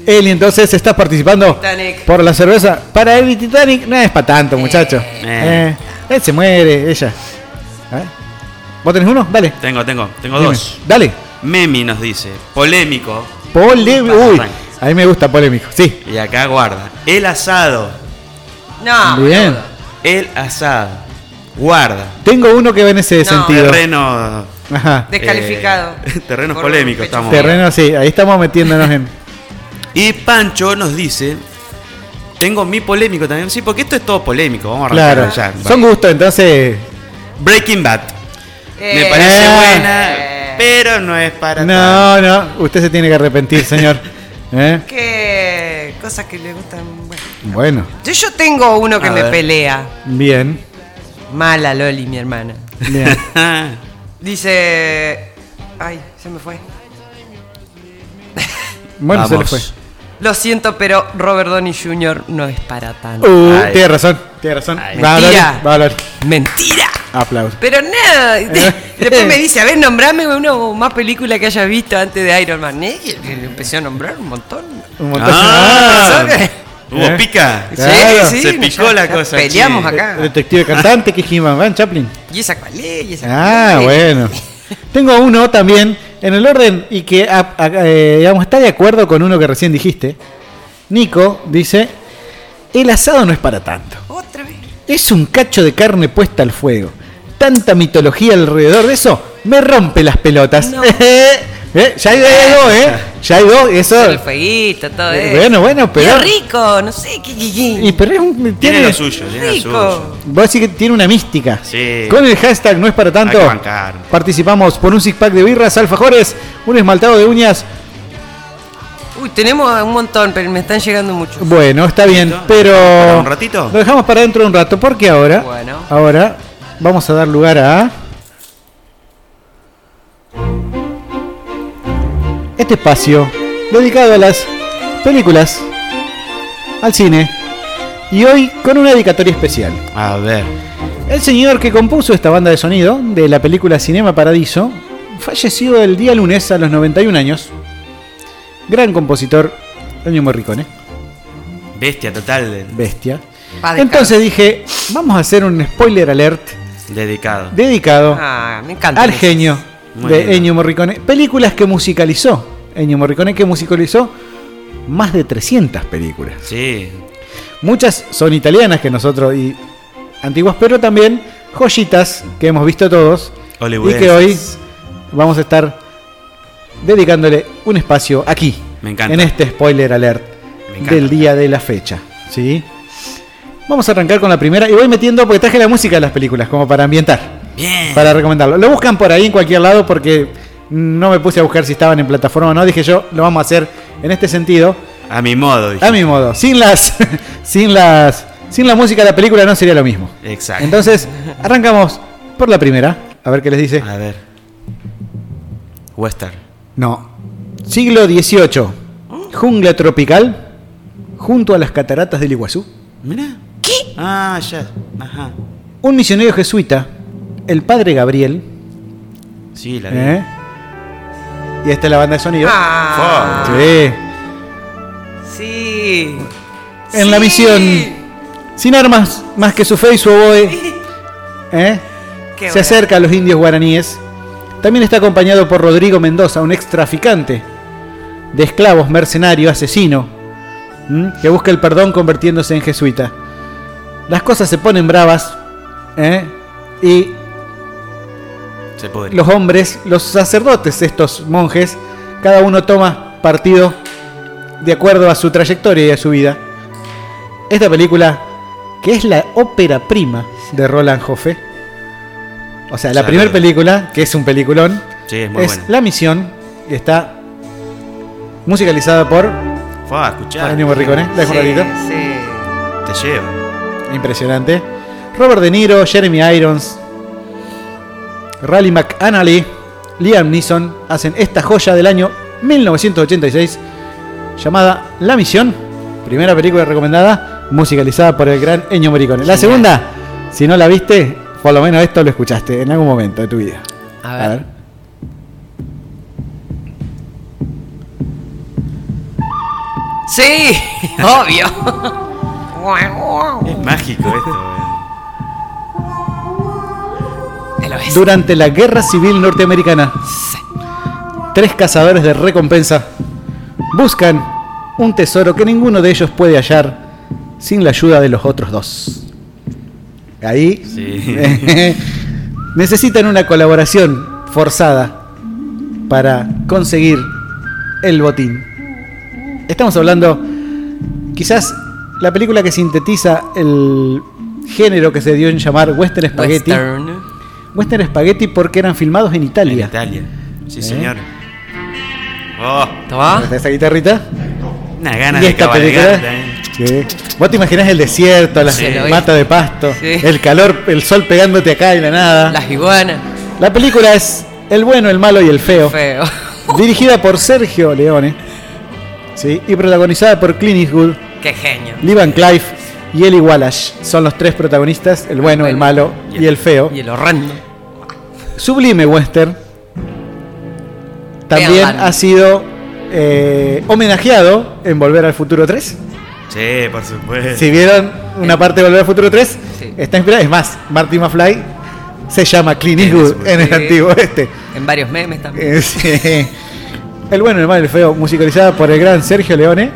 Eli, entonces estás participando Titanic. por la cerveza. Para Eli Titanic no es para tanto, muchacho. Eh. Eh, él se muere, ella. ¿Eh? ¿Vos tenés uno? Dale. Tengo, tengo, tengo Dime. dos. Dale. Memi nos dice, polémico. Polémico. Uy, a mí me gusta polémico. Sí. Y acá guarda. El asado. No. Bien. El asado. Guarda. Tengo uno que va en ese No. sentido. Terreno. Ajá. Descalificado. eh, terrenos polémicos estamos. Terreno, sí, ahí estamos metiéndonos en. *laughs* Y Pancho nos dice. Tengo mi polémico también. Sí, porque esto es todo polémico. Vamos a arrancar Claro. ya. Son gustos, entonces. Breaking Bad. Me Eh, parece Eh. buena, pero no es para tanto. No, no, usted se tiene que arrepentir, señor. *laughs* ¿Eh? Que cosas que le gustan. Bueno. Bueno, Yo, yo tengo uno que A me ver. pelea. bien. Mala Loli, mi hermana. bien. *laughs* Dice. Ay, se me fue. *laughs* Bueno, se le fue. Lo siento, pero Robert Downey Jr. no es para tanto. Uh, tiene razón, tiene razón. Ay. Va a hablar, Mentira. va a hablar. Mentira. Aplausos. Pero nada. *laughs* Después me dice, a ver, nombrame una o más película que hayas visto antes de Iron Man. ¿Eh? Y le empecé a nombrar un montón. Un montón. Ah, ¿Sabes? Hubo ¿Eh? pica. Claro. Sí, sí. Se picó ya- la cosa, Peleamos che. acá. Detective cantante que es He-Man Van Chaplin. ¿Y esa cuál es? ¿Y esa Ah, cuál es? bueno. *laughs* Tengo uno también en el orden y que a- a- eh, digamos, está de acuerdo con uno que recién dijiste. Nico dice, el asado no es para tanto. Otra vez. Es un cacho de carne puesta al fuego. Tanta mitología alrededor de eso me rompe las pelotas. No. *laughs* Eh, Ya hay dos, ¿eh? Ya hay dos, eso. El fueguito, todo Eh, eso. bueno, bueno, pero- Qué rico, no sé, qué, qué, qué. Y pero es un- Tiene tiene, lo suyo, tiene lo rico. suyo. Vos decís que tiene una mística. Sí. Con el hashtag no es para tanto. Participamos por un six pack de birras, alfajores, un esmaltado de uñas. Uy, tenemos un montón, pero me están llegando muchos. Bueno, está bien, pero. ¿Para un ratito? Lo dejamos para dentro de un rato, porque ahora. Bueno. Ahora vamos a dar lugar a. Este espacio dedicado a las películas, al cine. Y hoy con una dedicatoria especial. A ver. El señor que compuso esta banda de sonido de la película Cinema Paradiso falleció el día lunes a los 91 años. Gran compositor, Ennio Morricone, Bestia total. bestia. Entonces dije, vamos a hacer un spoiler alert Dedicado. dedicado Ah, me encanta. al eso. genio Muy de. Ennio Morricone. Películas que musicalizó. Ennio Morricone que musicalizó más de 300 películas. Sí. Muchas son italianas que nosotros y antiguas, pero también joyitas que hemos visto todos y que hoy vamos a estar dedicándole un espacio aquí, Me encanta. en este spoiler alert Me encanta. del día de la fecha. ¿sí? Vamos a arrancar con la primera y voy metiendo porque traje la música de las películas como para ambientar, Bien. para recomendarlo. Lo buscan por ahí en cualquier lado porque no me puse a buscar si estaban en plataforma o no. Dije yo, lo vamos a hacer en este sentido. A mi modo, dije. A mi modo, sin las, *laughs* sin las, sin la música de la película no sería lo mismo. Exacto. Entonces, arrancamos por la primera, a ver qué les dice. A ver. Western. No. Siglo XVIII, jungla tropical, junto a las cataratas del Iguazú. Mira. ¿Qué? Ah, ya. Ajá. Un misionero jesuita, el padre Gabriel, Sí, la vi. ¿eh? y esta es la banda de sonido. Ah, Sí. sí. En la misión, sin armas más que su fe y su oboe, *laughs* ¿eh? Qué se acerca a los indios guaraníes. También está acompañado por Rodrigo Mendoza, un ex traficante de esclavos, mercenario, asesino, ¿m? que busca el perdón convirtiéndose en jesuita. Las cosas se ponen bravas ¿eh? y Se los hombres, los sacerdotes, estos monjes, cada uno toma partido de acuerdo a su trayectoria y a su vida. Esta película, que es la ópera prima de Roland Joffe, o sea, la primera película, que es un peliculón, Sí, es muy es buena. La Misión, que está musicalizada por Fue a escuchar. Ennio Morricone. La dejo un ratito. sí. Te lleva. Impresionante. Robert De Niro, Jeremy Irons, Raleigh McAnally, Liam Neeson hacen esta joya del año 1986 llamada La Misión. Primera película recomendada, musicalizada por el gran Ennio Morricone. La segunda, si no la viste, por lo menos esto lo escuchaste en algún momento de tu vida. A ver. Sí, *laughs* obvio. Es mágico esto, oeste. Durante la Guerra Civil Norteamericana, tres cazadores de recompensa buscan un tesoro que ninguno de ellos puede hallar sin la ayuda de los otros dos. Ahí Sí. *laughs* necesitan una colaboración forzada para conseguir el botín. Estamos hablando, quizás, la película que sintetiza el género que se dio en llamar Western Spaghetti. Western. Western Spaghetti porque eran filmados en En Italia. Italia. Sí, ¿Eh? señor. Oh, ¿Toma? ¿Esa guitarrita? una gana Y de esta película. también. Sí. Vos te imaginás el desierto, las Sí, matas de pasto, Sí. el calor, el sol pegándote acá y la nada. Las iguanas. La película es El bueno, el malo y el feo. Feo. dirigida por Sergio Leone ¿sí? y protagonizada por Clint Eastwood, Qué genio. Lee Van Clive y Eli Wallace. Son los tres protagonistas, el bueno, el malo y el feo. Y el horrendo. Sublime Western. También Vean. ha sido eh, homenajeado en Volver al Futuro 3. Sí, por supuesto. Si vieron una parte de Volver al Futuro 3, Sí. está inspirada. Es más, Marty McFly se llama Clint Eastwood en el antiguo este. En varios memes también. Eh, sí. El bueno, el malo y el feo, musicalizada por el gran Sergio Leone.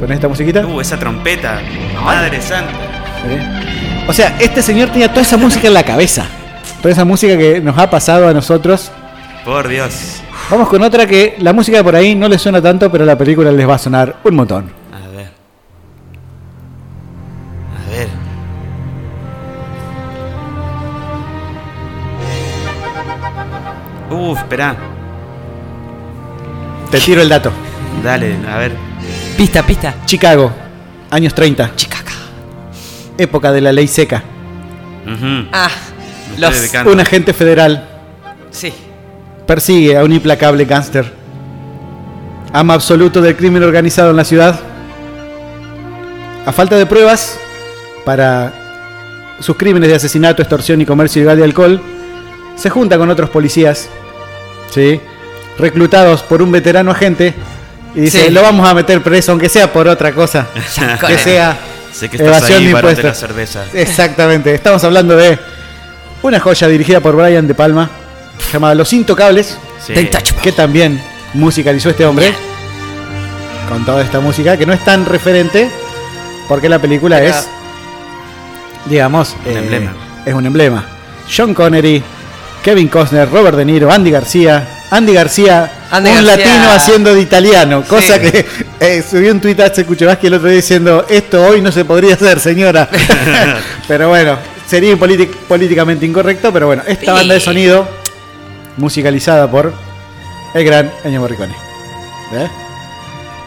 Con esta musiquita. Uh, esa trompeta. Madre santa. ¿Eh? O sea, este señor tenía toda esa música en la cabeza. Toda esa música que nos ha pasado a nosotros. Por Dios. Vamos con otra que la música por ahí no les suena tanto, pero la película les va a sonar un montón. A ver. A ver. Uh, espera. Te tiro el dato. Dale, a ver. Pista, pista. Chicago, años 30. Chicago. Época de la ley seca. Ujú. Ah, los. Un agente federal Sí. persigue a un implacable gángster. Ama absoluto del crimen organizado en la ciudad. A falta de pruebas para sus crímenes de asesinato, extorsión y comercio ilegal de alcohol, se junta con otros policías, ¿sí? reclutados por un veterano agente, y dice, Sí. lo vamos a meter preso, aunque sea por otra cosa, *laughs* que sea Sé que estás evasión ahí de la impuestos. cerveza. Exactamente, estamos hablando de una joya dirigida por Brian De Palma, llamada Los Intocables, Sí. que también musicalizó este hombre con toda esta música, que no es tan referente porque la película es, digamos, Un eh, emblema. Es un emblema. John Connery, Kevin Costner, Robert De Niro, Andy García. Andy García, Andy un García. latino haciendo de italiano, cosa Sí. que eh, subió un tuit a Kuchevaski el otro día diciendo, esto hoy no se podría hacer, señora. *laughs* pero bueno, sería políticamente incorrecto, pero bueno, esta banda de sonido, musicalizada por el gran Ennio Morricone. ¿Eh?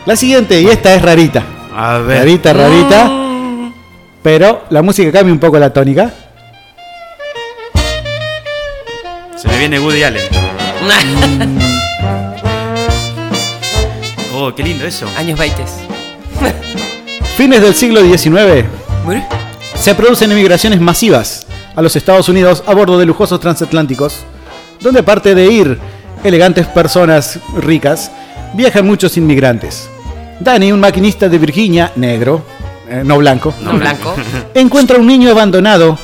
La siguiente, y esta es rarita. A ver. Rarita, rarita. Pero la música cambia un poco la tónica. Se me viene Woody Allen. *laughs* Oh, qué lindo eso. Años 20. Fines del siglo XIX, se producen emigraciones masivas a los Estados Unidos a bordo de lujosos transatlánticos, donde aparte de ir elegantes personas ricas, viajan muchos inmigrantes. Danny, un maquinista de Virginia, negro, eh, no blanco, No blanco. *laughs* encuentra un niño abandonado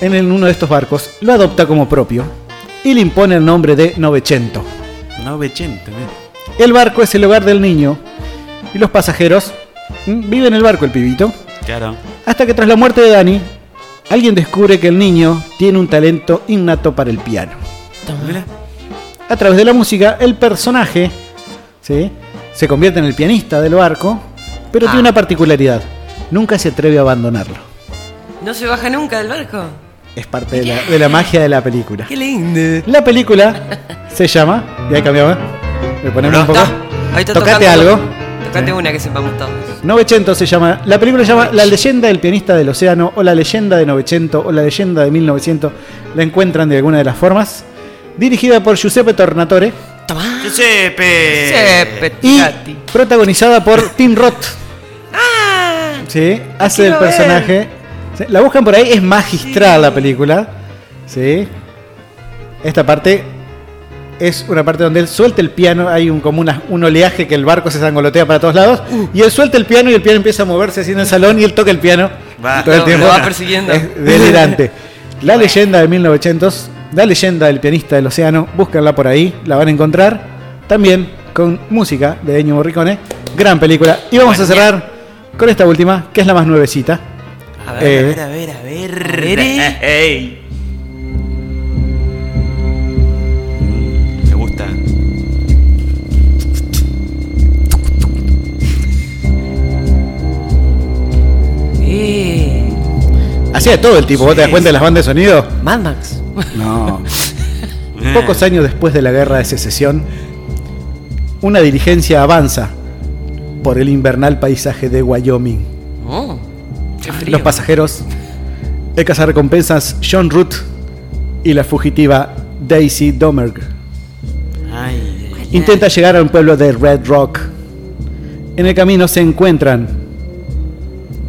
en uno de estos barcos, lo adopta como propio y le impone el nombre de Novecento. 980, mira. El barco es el hogar del niño y los pasajeros mm, viven en el barco, el pibito. Claro. Hasta que tras la muerte de Danny, alguien descubre que el niño tiene un talento innato para el piano. Mira. A través de la música, el personaje ¿sí? se convierte en el pianista del barco, pero tiene Ah. una particularidad. Nunca se atreve a abandonarlo. ¿No se baja nunca del barco? Es parte de la, de la magia de la película. Qué lindo. La película se llama. Y ahí cambiamos. Le ponemos un poco. Tocate algo. Tocate una que sepamos todos. Novecento se llama. La película se llama La leyenda del pianista del océano, o La leyenda de Novecento, o La leyenda de 1900. La encuentran de alguna de las formas. Dirigida por Giuseppe Tornatore Giuseppe. Giuseppe, y protagonizada por Tim Roth. Sí, hace el ver. Sí, La buscan por ahí, es magistral la película. Sí. Esta parte es una parte donde él suelta el piano, hay un, como una- un oleaje que el barco se sangolotea para todos lados, y él suelta el piano y el piano empieza a moverse así en el salón y él toca el piano Va. todo el tiempo. lo va persiguiendo. Es delirante. *laughs* La leyenda de 1900, la leyenda del pianista del océano, búscanla por ahí, la van a encontrar. También con música de Ennio Morricone, gran película. Y vamos a cerrar con esta última, que es la más nuevecita. A ver, Eh, a ver, a ver, a ver. A ver, eh. *laughs* Me gusta. Eh, Hacía todo el tipo, ¿vos te das cuenta de las bandas de sonido? Mad Max. No. *laughs* Pocos años después de la guerra de secesión, una diligencia avanza por el invernal paisaje de Wyoming. Los pasajeros, el cazarrecompensas John Root y la fugitiva Daisy Domerg Ay, intenta llegar a un pueblo de Red Rock. En el camino se encuentran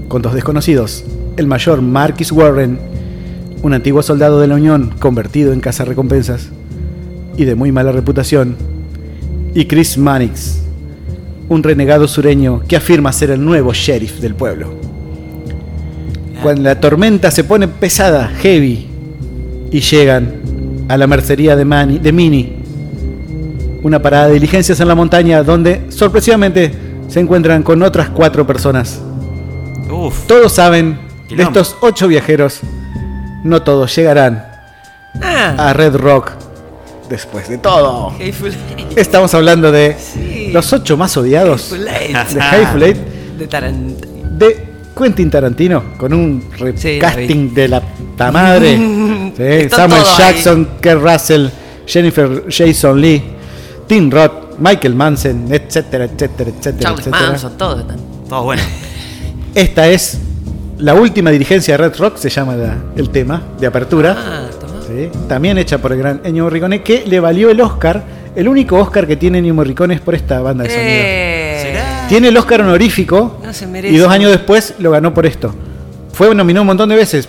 con dos desconocidos, el mayor Marquis Warren, un antiguo soldado de la Unión convertido en cazarrecompensas y de muy mala reputación, y Chris Mannix, un renegado sureño que afirma ser el nuevo sheriff del pueblo. Cuando la tormenta se pone pesada, heavy, y llegan a la mercería de, Manny- de Mini, una parada de diligencias en la montaña donde sorpresivamente se encuentran con otras cuatro personas. Uf. Todos saben de estos ocho viajeros, no todos llegarán Ah, a Red Rock después de todo. Estamos hablando de Sí. los ocho más odiados Hateful de Hateful Eight De Tarant. de Quentin Tarantino con un Sí, la recasting de la puta madre. *laughs* Sí, Samuel ahí. Jackson, Kurt Russell, Jennifer Jason Lee, Tim Roth, Michael Manson, etcétera, etcétera, etcétera, Charles etcétera. Manson, todo están. Todo bueno. *laughs* Esta es la última dirigencia de Red Rock, se llama la- el tema de apertura. Ah. ¿sí? También hecha por el gran Ennio Morricone, que le valió el Oscar, el único Oscar que tiene Ennio Morricone es por esta banda de sonido. Eh, Tiene el Oscar honorífico No se merece. y dos años después lo ganó por esto. Fue nominado un montón de veces,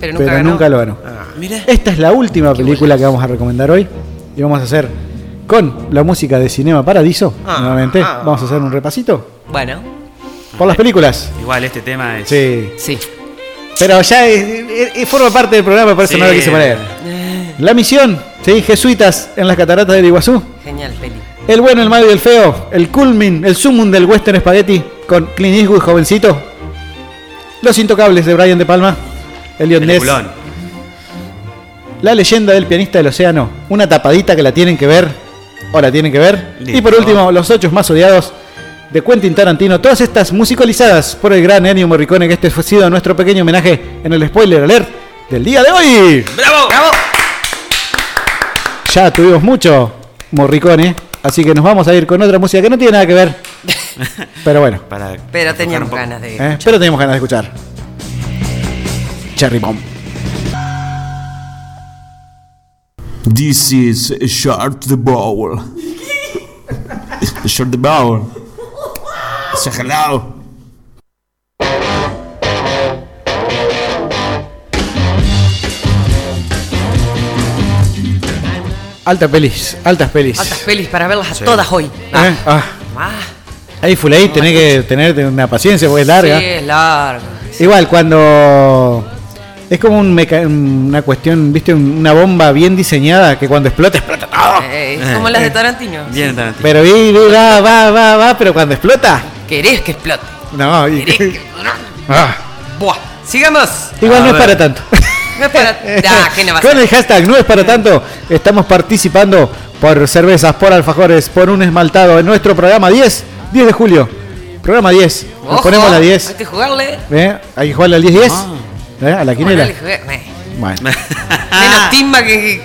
pero pero nunca lo ganó. Mira. Esta es la última película que vamos a recomendar hoy y vamos a hacer con la música de Cinema Paradiso. Ah, nuevamente, ah. vamos a hacer un repasito Bueno, por las películas. Igual este tema es. Sí, sí. pero ya es- es- es- forma parte del programa, por eso Sí. no lo quise poner. La misión Sí, jesuitas en las cataratas del Iguazú. Genial, peli. El bueno, el malo y el feo. El culmin, el sumum del western spaghetti con Clint Eastwood jovencito. Los intocables de Brian De Palma. Elliot Ness. Peliculón. La leyenda del pianista del océano. Una tapadita que la tienen que ver. O la tienen que ver. Y por último, los ocho más odiados de Quentin Tarantino. Todas estas musicalizadas por el gran Ennio Morricone. Que este fue sido nuestro pequeño homenaje en el spoiler alert del día de hoy. ¡Bravo! ¡Bravo! Ya tuvimos mucho Morricone. Así que nos vamos a ir con otra música que no tiene nada que ver. *laughs* Pero bueno. Para Pero teníamos ganas de. ¿eh? Pero teníamos ganas de escuchar. Cherry Bomb. This is Short the Bowl. *laughs* Short the Bowl. Say hello. Altas pelis, altas pelis. Altas pelis para verlas a Sí. todas hoy. ¿Eh? Ah, Ah, ahí full ahí, tenés que tener una paciencia porque es larga. Sí, es largo. Igual, cuando. Es como un meca- una cuestión, viste, Un- una bomba bien diseñada que cuando explota, explota todo. Eh, como las de Tarantino. Bien, Tarantino. Pero vi, va, va, va, va, pero cuando explota. Querés que explote. No, y- Querés que. Ah, Buah. Sigamos. igual A no es para tanto. No es para. *laughs* Ah, ¿qué no va a Con el hashtag no es para tanto, estamos participando por cervezas, por alfajores, por un esmaltado en nuestro programa 10, 10 de julio. Programa 10. Nos Ojo, ponemos la Hay 10. que jugarle. ¿eh? Hay que jugarle al 10-10. Ah. ¿eh? A la quinela. Eh. Bueno. *laughs* Menos timba que, que,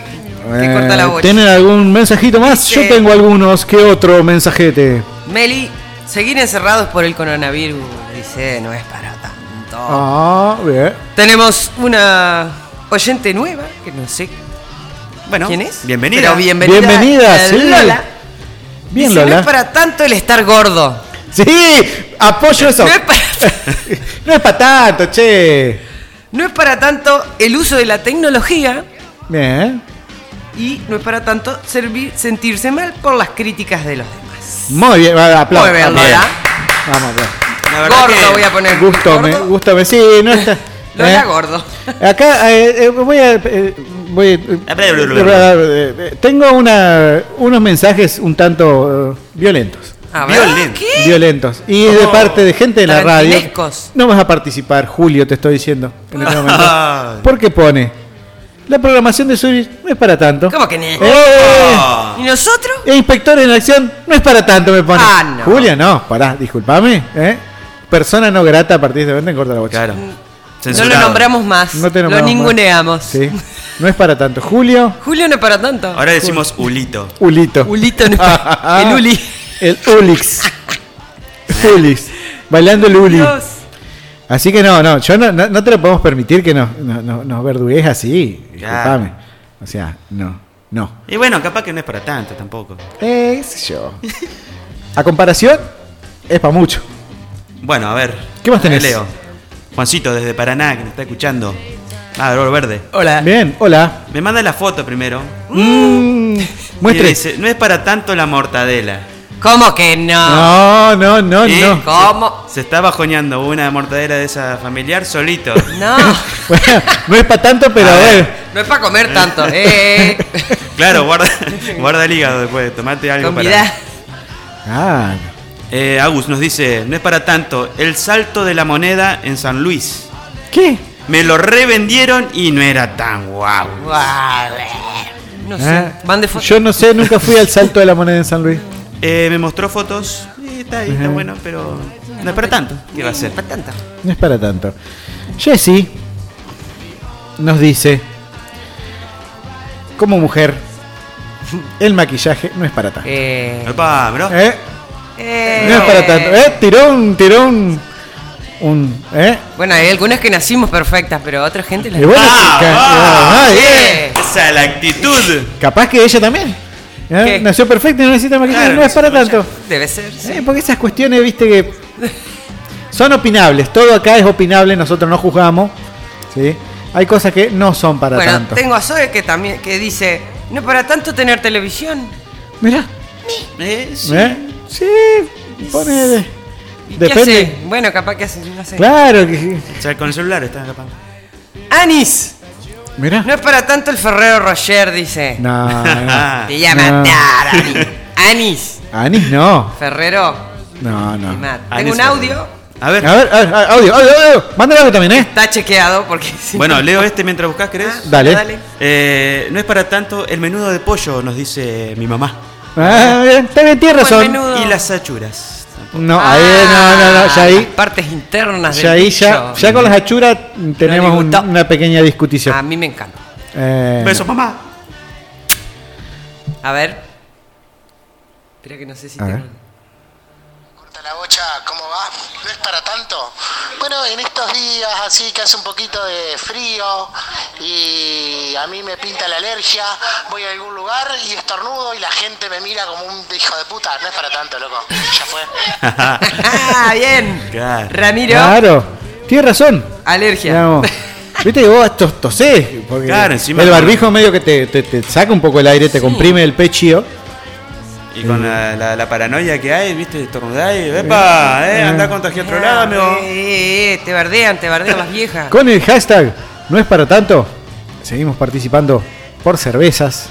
que corta la Eh, bocha. ¿Tienen algún mensajito más? Sí. Yo tengo algunos. ¿Qué otro mensajete? Meli, seguir encerrados por el coronavirus, dice, no es para tanto. Ah, bien. Tenemos una oyente nueva, que no sé Bueno, quién es. bienvenida. Pero bienvenida. Bienvenida, sí. Lola. Bien, Dice, No Lola. es para tanto el estar gordo. Sí, apoyo eso. *laughs* No es para, *laughs* No es para tanto, che. no es para tanto el uso de la tecnología Bien. y no es para tanto servir, sentirse mal por las críticas de los demás. Muy bien, va, aplausos. Muy bien, Vamos, Lola. Vamos, bien. La verdad Gordo que- voy a poner. Gusto, me, Gordo. gusto, me, sí, no está. *laughs* Lola eh. gordo. Acá eh, eh, voy a. eh, voy, eh, tengo una, unos mensajes un tanto violentos. A ver, Violento. ¿qué? Violentos. Y es de Oh, parte de gente de la radio. No vas a participar, Julio, te estoy diciendo. En este momento. *laughs* Porque pone. La programación de Zurich no es para tanto. ¿Cómo que no? ¡Eh! Ah. ¿Y nosotros? E inspector en acción no es para tanto, me pone. Ah, no. Julia, no, pará, discúlpame. ¿eh? Persona no grata a partir de este momento en corta la bocha. Claro. No lo nombramos más. No te lo nombramos más. ninguneamos. Sí. No es para tanto. Julio, Julio no es para tanto. Ahora decimos Ulito. Ulito. Ulito no es para... *laughs* El Uli. El Ulix. Ulix. Bailando el Uli. Dios. Así que no, no, yo no, no, no te lo podemos permitir que nos, no, no- nos verdugues así. Disculpame. O sea, no, no. Y bueno, capaz que no es para tanto tampoco. Eh, qué sé yo. A comparación, es para mucho. Bueno, a ver. ¿Qué más tenés? Leo. Juancito desde Paraná, que nos está escuchando. Ah, Oro Verde. Hola. Bien, hola. Me manda la foto primero. Mm, muestre. dice, no es para tanto la mortadela. ¿Cómo que no? No, no, no, Y no. ¿Cómo? Se está bajoneando una mortadela de esa familiar solito. No. *laughs* *laughs* Bueno, no es para tanto, pero A ver. ver. No es para comer tanto. Eh. *laughs* claro, guarda, guarda el hígado después, tomate algo Comida. Ah, Eh, Agus nos dice, no es para tanto, el salto de la moneda en San Luis. ¿qué? Me lo revendieron y no era tan guau. Guau, No sé. Van de foto. Yo no sé, nunca fui al salto de la moneda en San Luis. Eh, me mostró fotos. y está ahí, está Ajá. bueno, pero no es para tanto. ¿Qué va a ser? Para tanto. No es para tanto. Jessy nos dice, como mujer, el maquillaje no es para tanto. Eh. Opa, bro. ¿Eh? Eh. No es para tanto. ¿Eh? Tiró un, tiró un, ¿eh? Bueno, hay algunas que nacimos perfectas, pero otra gente las bueno, Ah, ah, ah, eh, Esa es la actitud. capaz que ella también. ¿eh? Nació perfecta y no necesita maquillaje, Claro, no es para tanto. Debe ser, sí. Eh, porque esas cuestiones, viste que son opinables. Todo acá es opinable, nosotros no juzgamos. ¿sí? Hay cosas que no son para bueno, tanto. tengo a Zoe que también que dice, no es para tanto tener televisión. Mirá, Eh, sí. Sí, pone. de- ¿Y qué Depende. hace? Bueno, capaz que hace, no sé. Claro que O sea, con el celular está capaz. Anis Mira. No es para tanto el Ferrero Rocher, dice. No, no. *laughs* Te iba a No. matar, *laughs* Anis. Anis. No. Ferrero. No, te no. Anis Tengo un Ferrero. audio. A ver. A ver, a ver, audio, audio, audio. Mándale audio también, ¿eh? Está chequeado porque si Bueno, no- leo este mientras buscas, ¿querés? Dale. Eh, no es para tanto el menudo de pollo, nos dice mi mamá. Ah, bien, tiene razón. Y las achuras. No, ahí no, no, no, ya Ah, ahí. las partes internas Ya del ahí, ya, ya con las achuras tenemos un- una pequeña discusión. A mí me encanta. Eh, Besos, mamá. A ver. Espera que no sé si A tengo- ver. La bocha, ¿cómo va? No es para tanto. Bueno, en estos días así que hace un poquito de frío y a mí me pinta la alergia, voy a algún lugar y estornudo y la gente me mira como un hijo de puta. No es para tanto, loco. Ya fue. *laughs* Ah, bien. Claro. Ramiro, Claro, tiene razón. alergia. Digamos, *laughs* Viste que vos tos, tosés, porque Claro, encima el barbijo medio que te, te- te saca un poco el aire, te comprime el pechio. Y con la, la- la paranoia que hay, viste, estornudar y. ¡Epa! Eh, anda a contagiar otro lado, amigo. Eh, eh, eh, te verdean, te verdean las viejas. Con el hashtag no es para tanto, seguimos participando por cervezas,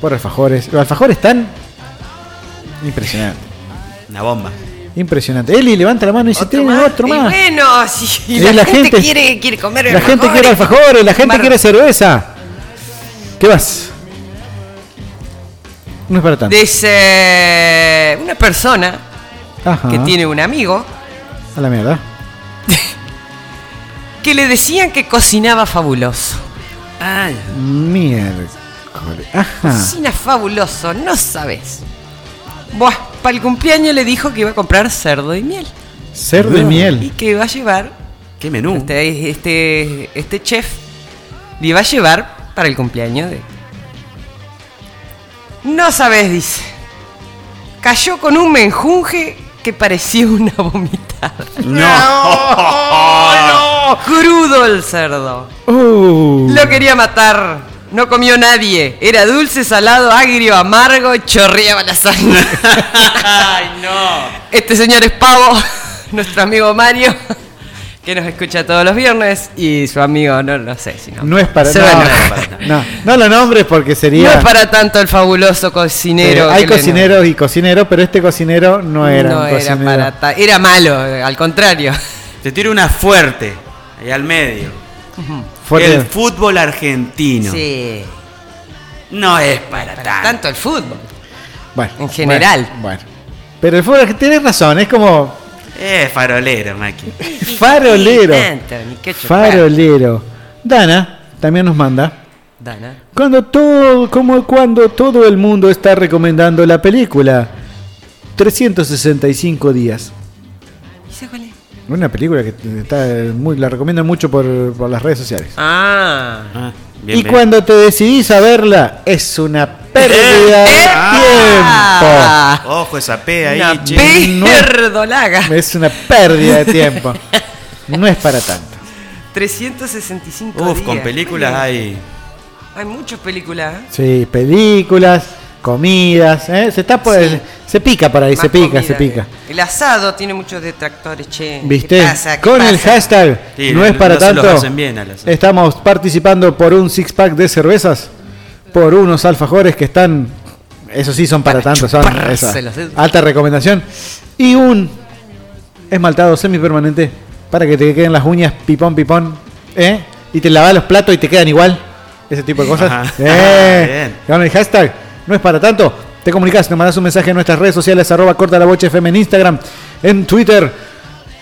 por alfajores. Los alfajores están impresionantes. Una bomba. Impresionante. Eli levanta la mano y dice, tiene otro Y más. bueno, si Es la, la gente, gente- quiere, quiere comer La gente quiere alfajores, la gente Mar- quiere cerveza. ¿Qué más? No es para tanto. Dice una persona Ajá. que tiene un amigo A la mierda. *laughs* que le decían que cocinaba fabuloso. Ay. Miércoles. Ajá. Cocina fabuloso, no sabes. Buah, para el cumpleaños le dijo que iba a comprar cerdo y miel. Cerdo y Y miel. que iba a llevar. ¿Qué menú? Este, este, este chef le iba a llevar para el cumpleaños de. No sabes, dice. Cayó con un menjunje que parecía una vomitada. *laughs* No. Crudo el cerdo. Uh. Lo quería matar. No comió nadie. Era dulce, salado, agrio, amargo, chorreaba la sangre. *laughs* Ay, no. Este señor es Pavo, *laughs* nuestro amigo Mario, que nos escucha todos los viernes. Y su amigo, no lo sé si no. No es para no, no, *laughs* no, no lo nombres porque sería. No es para tanto el fabuloso cocinero. Eh, hay cocineros y cocineros, pero este cocinero no era no un era cocinero. para ta- Era malo, al contrario. Te tiro una fuerte. Ahí al medio. Fuerte. El fútbol argentino. Sí. No es para tanto. Tanto el fútbol. Bueno, En general. Bueno, bueno. Pero el fútbol, tenés razón, es como Eh, farolero, Maki. *laughs* farolero. Farolero. Dana también nos manda. Dana. Cuando todo, como cuando todo el mundo está recomendando la película 365 días. ¿Y cuál es? Una película que está muy, la recomiendan mucho por, por las redes sociales. Ah. Ah, bien, y bien. cuando te decidís a verla, es una pérdida de Ah. Ojo esa P ahí, Una che. No. tiempo. Es una pérdida de tiempo. No es para tanto. 365 Uf, días. con películas hay. Hay muchas películas. ¿eh? Sí, películas, comidas, ¿eh? se está por Sí. se pica por ahí, Más se pica, comida. se pica. El asado tiene muchos detractores, che. ¿Viste? ¿Qué pasa? ¿Qué Con el hashtag Sí, no es para no se los tanto. hacen bien a las- Estamos participando por un six pack de cervezas, por unos alfajores que están, eso sí son para, Para tanto, son esa, alta recomendación y un esmaltado semipermanente para que te queden las uñas pipón pipón, ¿eh? Y te lavas los platos y te quedan igual. Ese tipo de cosas. Ajá. *laughs* Eh. Con el hashtag no es para tanto. Te comunicas, te mandas un mensaje en nuestras redes sociales, arroba corta la bocha FM en Instagram, en Twitter,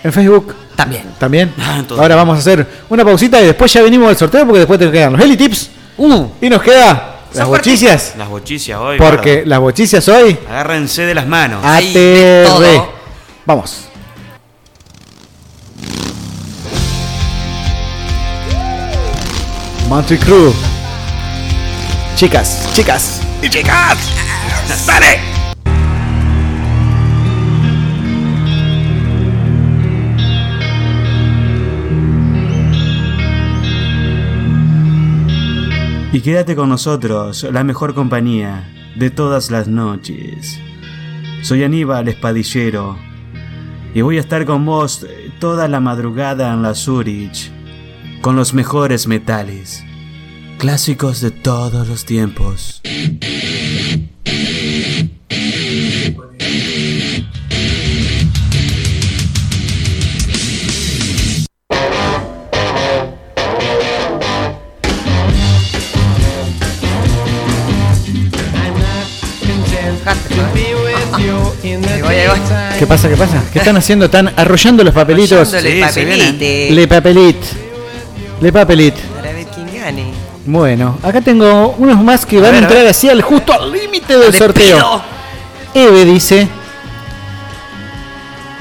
en Facebook. También. También. Ah. Ahora vamos a hacer una pausita y después ya venimos al sorteo porque después te quedan los Heli Tips. Uh, Y nos queda las bochicias. Las bochicias hoy. Porque las bochicias hoy. Agárrense de las manos. ATR. Vamos. Monty Crew. Chicas, chicas. ¡Y chicas! ¡Dale! Y quédate con nosotros, la mejor compañía de todas las noches. Soy Aníbal Espadillero y voy a estar con vos toda la madrugada en la Zurich con los mejores metales. Clásicos de todos los tiempos. ¿Qué pasa? ¿Qué pasa? ¿Qué están haciendo? Están arrollando los papelitos. Sí, se papelete. Le papelit. Le papelit. Para ver quién gane. Bueno, acá tengo unos más que van a, ver, a entrar así al justo al límite del De sorteo. Eve dice: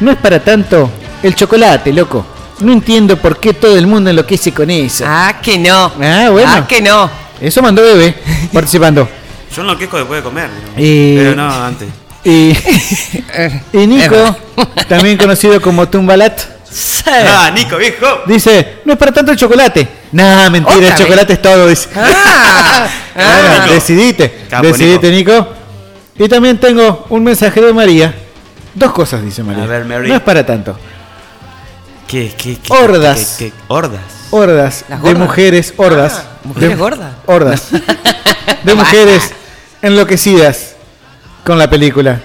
No es para tanto el chocolate, loco. No entiendo por qué todo el mundo enloquece con eso. Ah, que no. Ah, bueno. Ah, que no. Eso mandó Eve *laughs* participando. Yo enloquezco después de comer. ¿no? Y- Pero no, antes. Y, *laughs* y Nico, *laughs* también conocido como Tumbalat, Ah, Nico, viejo. dice: No es para tanto el chocolate. Nah, mentira, ¿Otra el vez? chocolate es todo. Dice. Ah, Bueno, *laughs* Nico. decidite. Capo, decidite, Nico. Y también tengo un mensaje de María. Dos cosas, dice María. A ver, Mary. No es para tanto. ¿Qué, qué, qué? Hordas. qué- qué- hordas. Hordas ¿Las de gordas? mujeres, hordas. Ah, ¿mujeres de- gordas? Hordas. de mujeres enloquecidas con la película.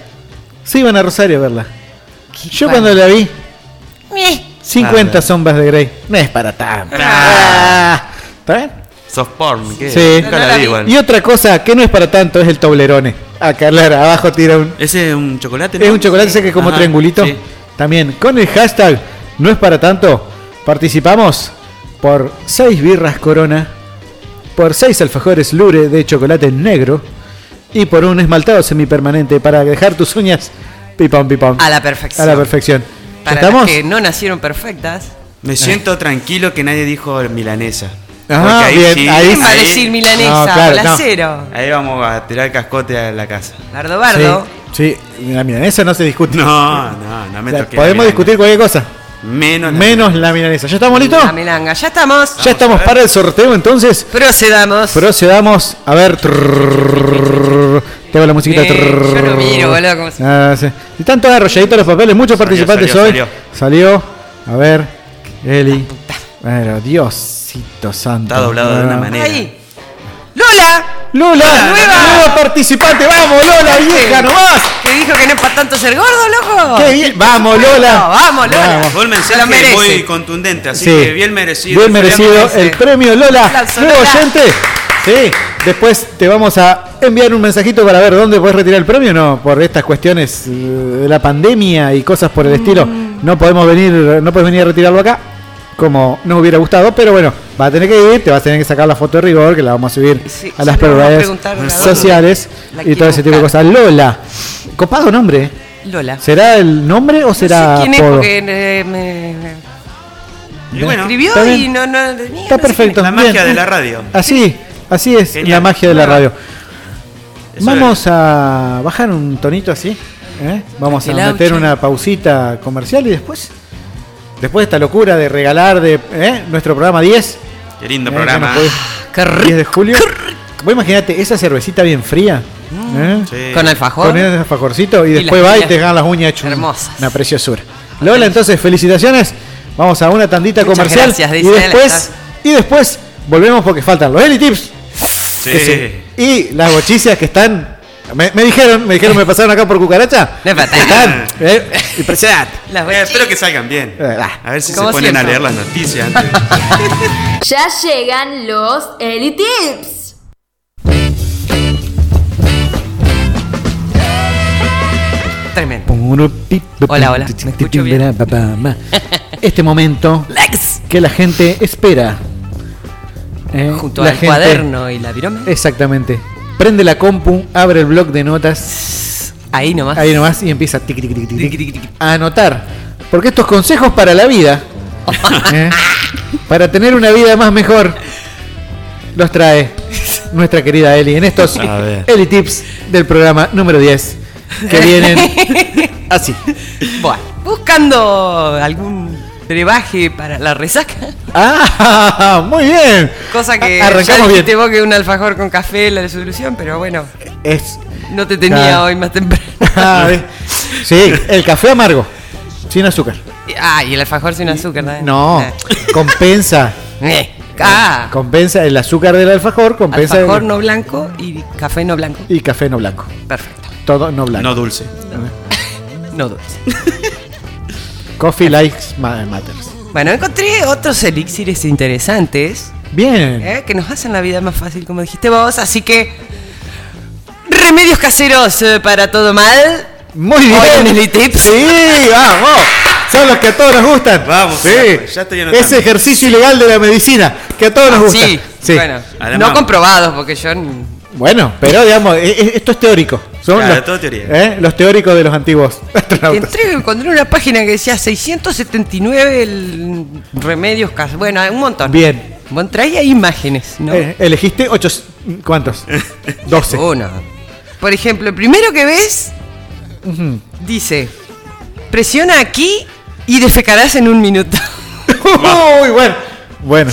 Se iban a Rosario a verla. Yo cuando la vi, 50 Ah, sombras de Grey. No es para tanto. Ah. Ah. ¿Está bien? Soft porn, ¿qué? Sí. Nunca la vi. Y otra cosa que no es para tanto es el toblerone. Acá, claro, abajo tira un. ¿Ese es un chocolate? Es un chocolate ese que es como Ajá, triangulito. sí. También con el hashtag no es para tanto. Participamos por 6 birras Corona, por 6 alfajores Lure de chocolate negro y por un esmaltado semipermanente para dejar tus uñas pipón pipón. A la perfección. A la perfección. ¿Ya Para estamos? las que no nacieron perfectas. Me siento tranquilo que nadie dijo milanesa. Ah, bien, ahí ¿Quién va a ahí- decir milanesa? No, claro, no. Ahí vamos a tirar cascote a la casa. Bardo Bardo. Sí, sí, la milanesa no se discute. No, no, no me O sea, toques. la podemos discutir cualquier cosa, Menos la menos la milanesa. ¿Ya estamos listos? La milanga. Ya estamos. Ya estamos para el sorteo entonces. Procedamos. Procedamos. A ver. trrrr, Tengo la musiquita. Eh, yo no miro, boludo, Ah, sí. Y todos arrolladitos los papeles. Muchos Salió, participantes salió, hoy. salió. Salió. A ver. Eli. Bueno, Diosito santo. Está doblado de una Ah. manera. Ahí. Lola. Lola, Nueva. nueva participante. Vamos, Lola, vieja nomás. Que dijo que no es para tanto ser gordo, loco. Qué bien. Vamos, Lola. No, vamos, Lola. Vamos. Fue un mensaje merece. muy contundente, así Sí. que bien merecido. Bien merecido el premio Lola. Nuevo oyente. Sí. Después te vamos a enviar un mensajito para ver dónde puedes retirar el premio. No, por estas cuestiones eh, de la pandemia y cosas por el estilo. Mm. No podemos venir, no puedes venir a retirarlo acá. Como nos hubiera gustado, pero bueno, vas a tener que ir, te vas a tener que sacar la foto de rigor, que la vamos a subir Sí, a las redes sociales la y todo ese tipo de cosas. Lola, copado nombre. Lola. ¿Será el nombre o será no sé quién es apodo? porque eh, me, me Y bueno, escribió está y bien. no, no, Está perfecto. la bien. magia de la radio. Así, así es Genial. la magia de la radio. Eso Vamos a bajar un tonito así. ¿eh? Vamos a meter auche. una pausita comercial y después, después de esta locura de regalar de ¿eh? nuestro programa 10. Qué lindo ¿eh? programa. que nos puede- 10 de julio. Vos imaginate esa cervecita bien fría. ¿eh? Sí. Con alfajor. Con el alfajorcito y, Y después va y te ganan las uñas hechas un- hermosas. una preciosura. Lola, entonces felicitaciones. Vamos a una tandita Muchas comercial gracias, y después y después volvemos porque faltan los Eli Tips Sí. se- y las bochicias que están me, me dijeron, me dijeron me pasaron acá por cucaracha. Tanto. Están, eh, *laughs* impresionante. Las Eh, espero que salgan bien. Eh. A ver si se ponen a leer las noticias antes. *laughs* Ya llegan los Eli Tips. Tremendo. Hola, hola, ¿me escucho bien? Este momento Lex. que la gente espera. Eh, Junto la al gente- cuaderno y la virome. Exactamente. Prende la compu, abre el blog de notas. Ahí nomás. Ahí nomás y empieza a anotar. Porque estos consejos para la vida, *laughs* ¿eh? para tener una vida más mejor, los trae nuestra querida Eli en estos. Eli Tips del programa número 10 que vienen *laughs* así. Bueno, buscando algún brebaje para la resaca. *laughs* ¡Ah! Muy bien. Cosa que A- arrancamos ya bien. vos que un alfajor con café la solución, pero bueno, Es. no te tenía Ah. hoy más temprano. *laughs* Ah, sí, el café amargo, sin azúcar. Ah, y el alfajor sin azúcar, ¿no? No, compensa. *laughs* Eh, Ah, Compensa el azúcar del alfajor, compensa alfajor el- no blanco y café no blanco. y café no blanco. Perfecto. Todo no blanco. No dulce. No dulce. Coffee likes ma- matters. Bueno, encontré otros elixires interesantes Bien. ¿eh? que nos hacen la vida más fácil, como dijiste vos. Así que, remedios caseros eh, para todo mal. Muy bien. Hoy en el Tips. Sí, vamos. Son los que a todos nos gustan. Vamos, sí. ya- ya estoy anotando. Ese ejercicio ilegal de la medicina que a todos nos gusta. Sí, bueno, Además- no comprobados, porque yo. Bueno, pero digamos, e- e- esto es teórico. Son Claro, los, todo teoría. ¿eh? los teóricos de los antiguos *laughs* astronautas. Entré, encontré una página que decía 679 el- remedios. Bueno, un montón. Bien. Bueno, traía imágenes, ¿no? Eh, elegiste ocho. ¿Cuántos? *laughs* 12. Uno. Por ejemplo, el primero que ves dice: presiona aquí y defecarás en un minuto. *laughs* Uy, bueno. Bueno.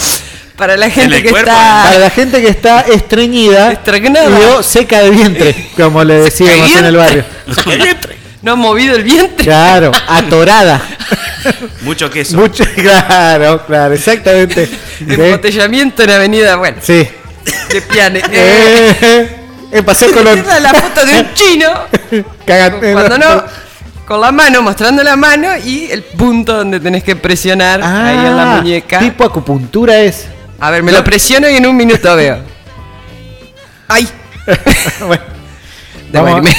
Para la En gente que cuerpo, está. Para la gente que está estreñida y seca de vientre, como le decíamos en el barrio. *laughs* No ha movido el vientre. Claro, *laughs* atorada. Mucho queso. Mucho, *laughs* claro, claro, exactamente. Embotellamiento en Avenida, bueno, Sí. de Piane. Eh, pasé con los. la foto de un chino Cagate- cuando no con la mano mostrando la mano y el punto donde tenés que presionar ahí en la Ah, muñeca Tipo acupuntura es. A ver me lo presiono y en un minuto veo ay *laughs* bueno, debo Vamos. irme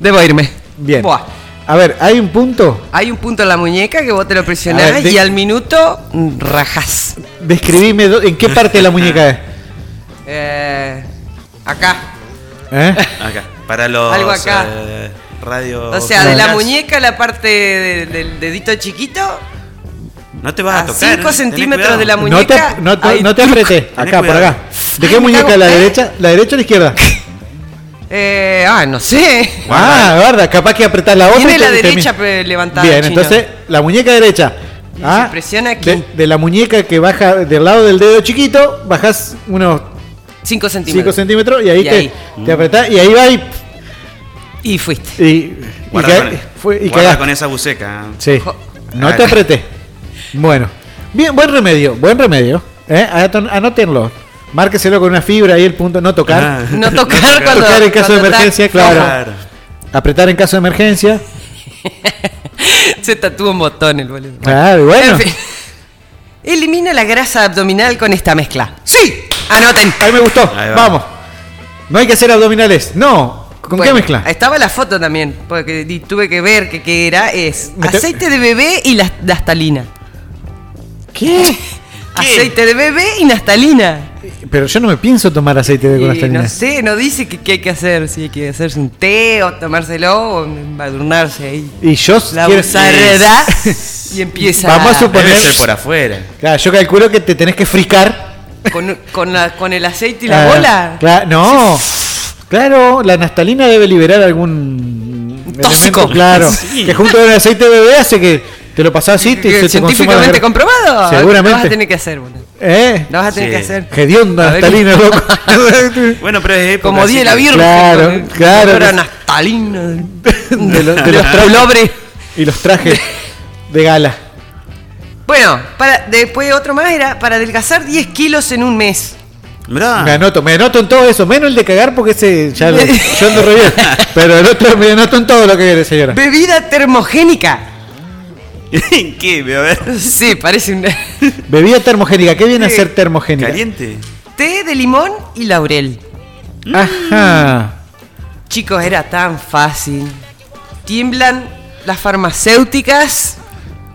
debo irme bien. Buah. A ver, hay un punto. hay un punto en la muñeca que vos te lo presionás ver, de- y al minuto mm, rajás Describime en qué parte de la muñeca es. *laughs* Eh, acá ¿Eh? Acá. Para los Algo acá. eh, radio. o sea de la muñeca la parte de- del dedito chiquito No te vas a, a tocar. 5 ¿eh? centímetros de la. No te, muñeca no te, no te apreté. Acá, por acá. ¿De qué muñeca? cago, ¿La ¿eh? derecha? ¿La derecha o la izquierda? *laughs* Eh, ah, no sé. Ah, guarda, capaz que apretás la otra. Tiene la te- te- derecha pre- levantada. Bien, chino. entonces la muñeca derecha. Ah, se presiona aquí. de, de la muñeca que baja del lado del dedo chiquito, bajas unos 5 5 centímetros. centímetros y ahí, Y te, ahí. te apretás y ahí va y. Y fuiste. Y, y, Guarda, con, fue- y guarda cagaste. con esa buceca. Sí. Jo- No te apreté. Bueno. Bien, buen remedio, buen remedio. ¿eh? Anótenlo. Márqueselo con una fibra ahí el punto, no tocar. Ah. No tocar *laughs* cuando. Tocar en caso de emergencia, claro. Claro. Apretar en caso de emergencia. *laughs* Se tatúa un botón el boludo. Claro, y bueno. En fin. Elimina la grasa abdominal con esta mezcla. ¡Sí! Anoten. Ahí me gustó. Ahí va. Vamos. No hay que hacer abdominales. No. ¿Con qué mezcla? Estaba la foto también, porque tuve que ver que, que era. Es aceite de bebé y la- naftalina. ¿Qué? Aceite de bebé y naftalina. Pero yo no me pienso tomar aceite de Y conastalina. no sé, no dice que, que hay que hacer, si hay que hacerse un té o tomárselo o embadurnarse ahí. Y yo La quiero- usareda *laughs* y empieza Vamos a suponer- Debe ser por afuera. Claro, yo calculo que te tenés que fricar. con, con, la- con el aceite y la bola. cla- no. Claro, la naftalina debe liberar algún Tóxico. elemento, claro. *laughs* Sí. Que junto con el aceite de bebé hace que te lo pasás así te científicamente comprobado. Lo vas a Seguramente. tener que hacer, boludo. ¿Eh? Lo vas a tener Sí. que hacer. Hedionda A ver, naftalina, loco. *laughs* Bueno, pero es época, Como Día de la Virgen. Claro, claro. olor a naftalina. de, lo- de de los trajes. Y los trajes de gala. Bueno, para, después otro más era para adelgazar 10 kilos en un mes. Mirá. Me anoto, me anoto en todo eso, menos el de cagar porque ese ya lo, *laughs* yo ando re bien. Pero el otro me anoto en todo lo que viene, señora. Bebida termogénica. *laughs* ¿Qué? A ver. Sí, parece un *laughs* Bebida termogénica, ¿qué viene a ser termogénica? Caliente. té de limón y laurel. Ajá. Chicos, era tan fácil. Tiemblan las farmacéuticas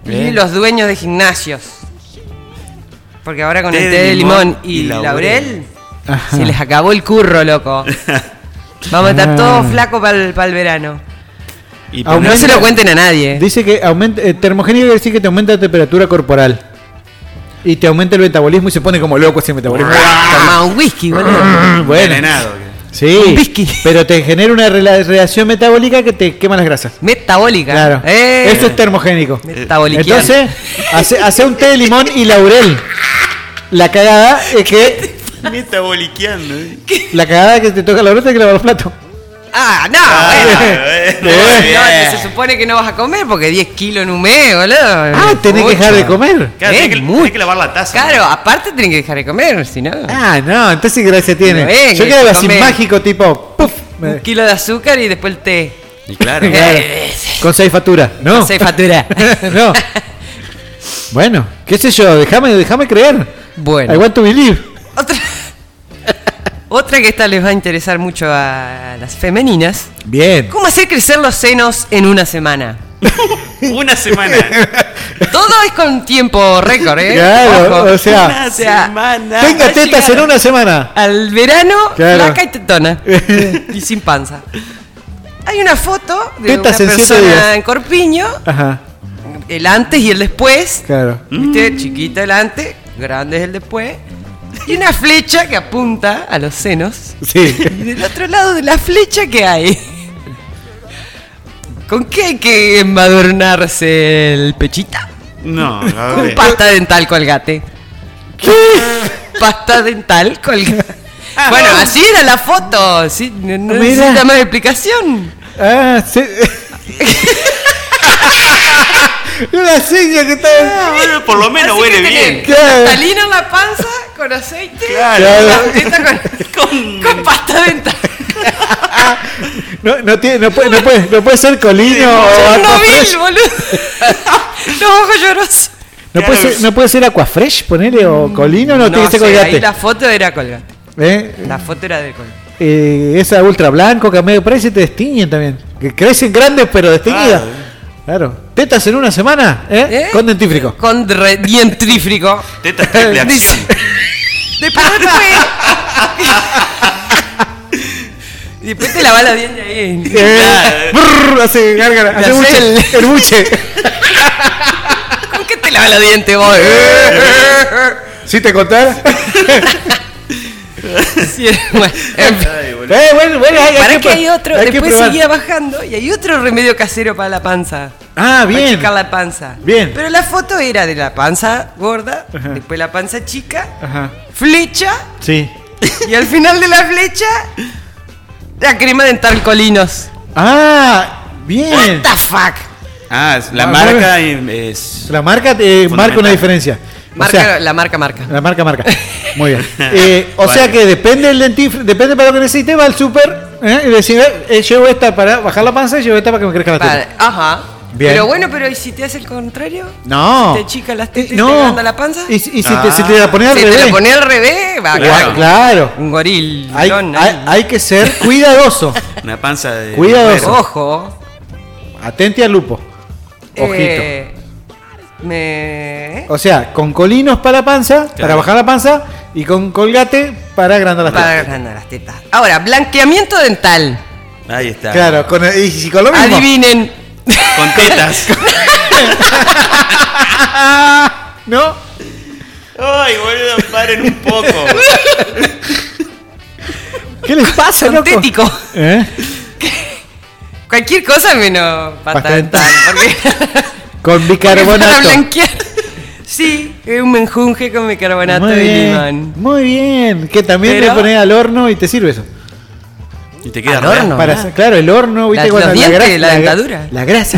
y los dueños de gimnasios. Porque ahora con Té el té de limón limón y, y laurel, se les acabó el curro, loco. *laughs* Vamos a estar Ah. todos flacos para el, verano. Y Aumenta- No se lo cuenten a nadie. Dice que aumenta, eh, termogénica quiere decir que te aumenta la temperatura corporal. Y te aumenta el metabolismo y se pone como loco ese metabolismo. Tomá un whisky, boludo. *laughs* bueno, Envenenado. sí. Un whisky. *laughs* Pero te genera una reacción metabólica que te quema las grasas. Metabólica. Claro. Eh, Eso es termogénico. metaboliquiano. Entonces, hace, hace un té de limón y laurel. La cagada es que Me está boliqueando. ¿eh? la cagada es que te toca la brota y que lavar los platos. Ah, no, Ah, bueno. eh. Eh, No, se supone que no vas a comer porque 10 kilos en un mes, boludo. Ah, tenés que dejar de comer. Claro, tenés que, mucho. tenés que lavar la taza. Claro, aparte tenés que dejar de comer, si no. Ah, no, entonces qué gracia tiene. No, Yo quedaba así mágico, tipo, puff, me- Un kilo de azúcar y después el té. Y claro. *laughs* Claro. *laughs* Con seis facturas, ¿no? Con seis facturas. *laughs* no. Bueno, qué sé yo, déjame, déjame creer. Bueno. I want to believe. Otra, otra que esta les va a interesar mucho a las femeninas. Bien. ¿Cómo hacer crecer los senos en una semana? *laughs* Una semana. *laughs* Todo es con tiempo récord, ¿eh? Claro, Ojo. o sea, Una O sea, semana. Tenga tetas en una semana. Al verano, Claro. flaca y tetona. *laughs* y sin panza. Hay una foto de Tetas una en persona días. en Corpiño, Ajá, el antes y el después. claro. ¿Viste? Chiquita el antes, grande es el después. Y una flecha que apunta a los senos. Sí. Y del otro lado de la flecha, ¿qué hay? ¿Con qué hay que embadurnarse el pechita? No, a Con pasta dental colgate. Pasta dental colgate. Bueno, así era la foto. ¿sí? No, no necesita más explicación. Ah, sí. *laughs* Una seña que está. Ah, bueno, por lo menos Así huele bien. Naftalina en la panza con aceite. Claro. y la con, con pasta dental. *laughs* No, no, tiene, no, puede, no, puede, no puede ser colino o No aquafresh. vi, boludo. *laughs* Los ojos llorosos. No puede, ser, no puede ser aquafresh, ponele, o colino, no, tiene que ser colgate. ahí la foto era colgate. ¿Eh? La foto era de colgate. Eh, esa ultra blanco que a medio precio te destiñen también. Que crecen grandes pero desteñidas. Claro. Tetas en una semana, ¿eh? ¿Eh? Con dentífrico. Con re- dientrífrico. Teta triple *laughs* acción. Después. *laughs* Y después te lavas los dientes ahí. Eh, brrr, hace gárgara, buche, el- el buche. *laughs* ¿Con qué te lavas los dientes vos? *laughs* ¿Sí te contara? Sí, bueno. Ay. Eh, bueno, bueno, hay, Para que que, hay otro, hay después seguía bajando y hay otro remedio casero para la panza. Ah, Para bien. checar la panza. Bien. Pero la foto era de la panza gorda, después la panza chica, Ajá. flecha Sí. *laughs* y al final de la flecha la crema dental colinos. Ah, bien. What the fuck? Ah, es- la Ah, marca es. La marca eh, marca una diferencia. O Marca, sea, la marca marca. la marca marca. Muy bien. *laughs* Eh, o Vale. sea que depende del dentífrico, depende para lo que necesite, va al súper ¿eh? y decir, eh, llevo esta para bajar la panza y llevo esta para que me crezca la teta. Vale, Ajá. Bien. Pero bueno, pero ¿y si te hace el contrario? No. ¿Te chica las tetas y no. te agranda la panza? Y, si- y si, Ah. te, si te la pones al Si te revés. la pones al revés, va a Claro. quedar claro. un goril. Hay, hay- ahí. hay que ser *laughs* cuidadoso. Una panza de. Cuidadoso. Ojo. Atente al lupo. Ojito. Eh, me... O sea, con colinos para la panza, para bajar la panza, y con colgate para agrandar las Para tetas. agrandar las tetas. Ahora, blanqueamiento dental. Ahí está. Claro, con, y, si con lo mismo. Adivinen. Con tetas. *laughs* ¿No? Ay, boludo, paren un poco. ¿Qué les pasa, loco? Sintético. ¿Eh? Cualquier cosa menos. Porque *laughs* Con para bicarbonato. blanquear. Sí, es un menjunje con bicarbonato Muy de bien, limón. muy bien. Que también Pero- le pones al horno y te sirve eso. Y te queda Al horno. Para ah. claro, el horno, ¿viste? La- cuando los dientes, grasa- la dentadura. La grasa.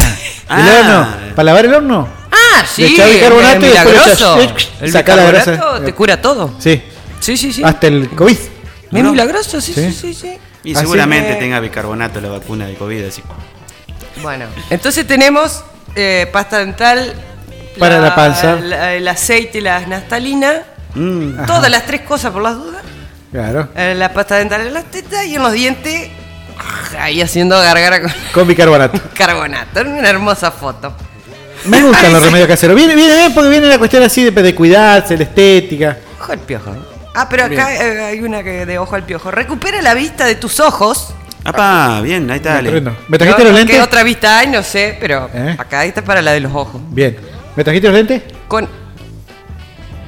Ah. *laughs* El horno. ¿Para lavar el horno? Ah, Le sí, echás bicarbonato es y después le echás- El saca la grasa. bicarbonato te cura todo. Sí. Sí, sí, sí. Hasta el COVID. Es milagroso, sí, Sí. sí, sí, sí. Y Así seguramente que- tenga bicarbonato la vacuna de COVID, así. Bueno, entonces tenemos eh, pasta dental. Para la panza. la- el aceite y la naftalina. Mm. Todas las tres cosas por las dudas. Claro. Eh, la pasta dental en las tetas y en los dientes. ah, Ahí haciendo gargara con *laughs* Con bicarbonato. *laughs* carbonato. Una hermosa foto. Me gustan Ay, los sí. remedios caseros. Viene, viene bien porque viene la cuestión así de, de cuidarse, la estética. Ojo al piojo. Ah, pero acá eh, hay una que de ojo al piojo. Recupera la vista de tus ojos. Apá, bien, ahí está. Ale. Tremendo. ¿Me trajiste No, los no, lentes? ¿Qué otra vista hay? No sé, pero ¿Eh? acá esta es para la de los ojos. Bien. ¿Me trajiste los lentes? Con.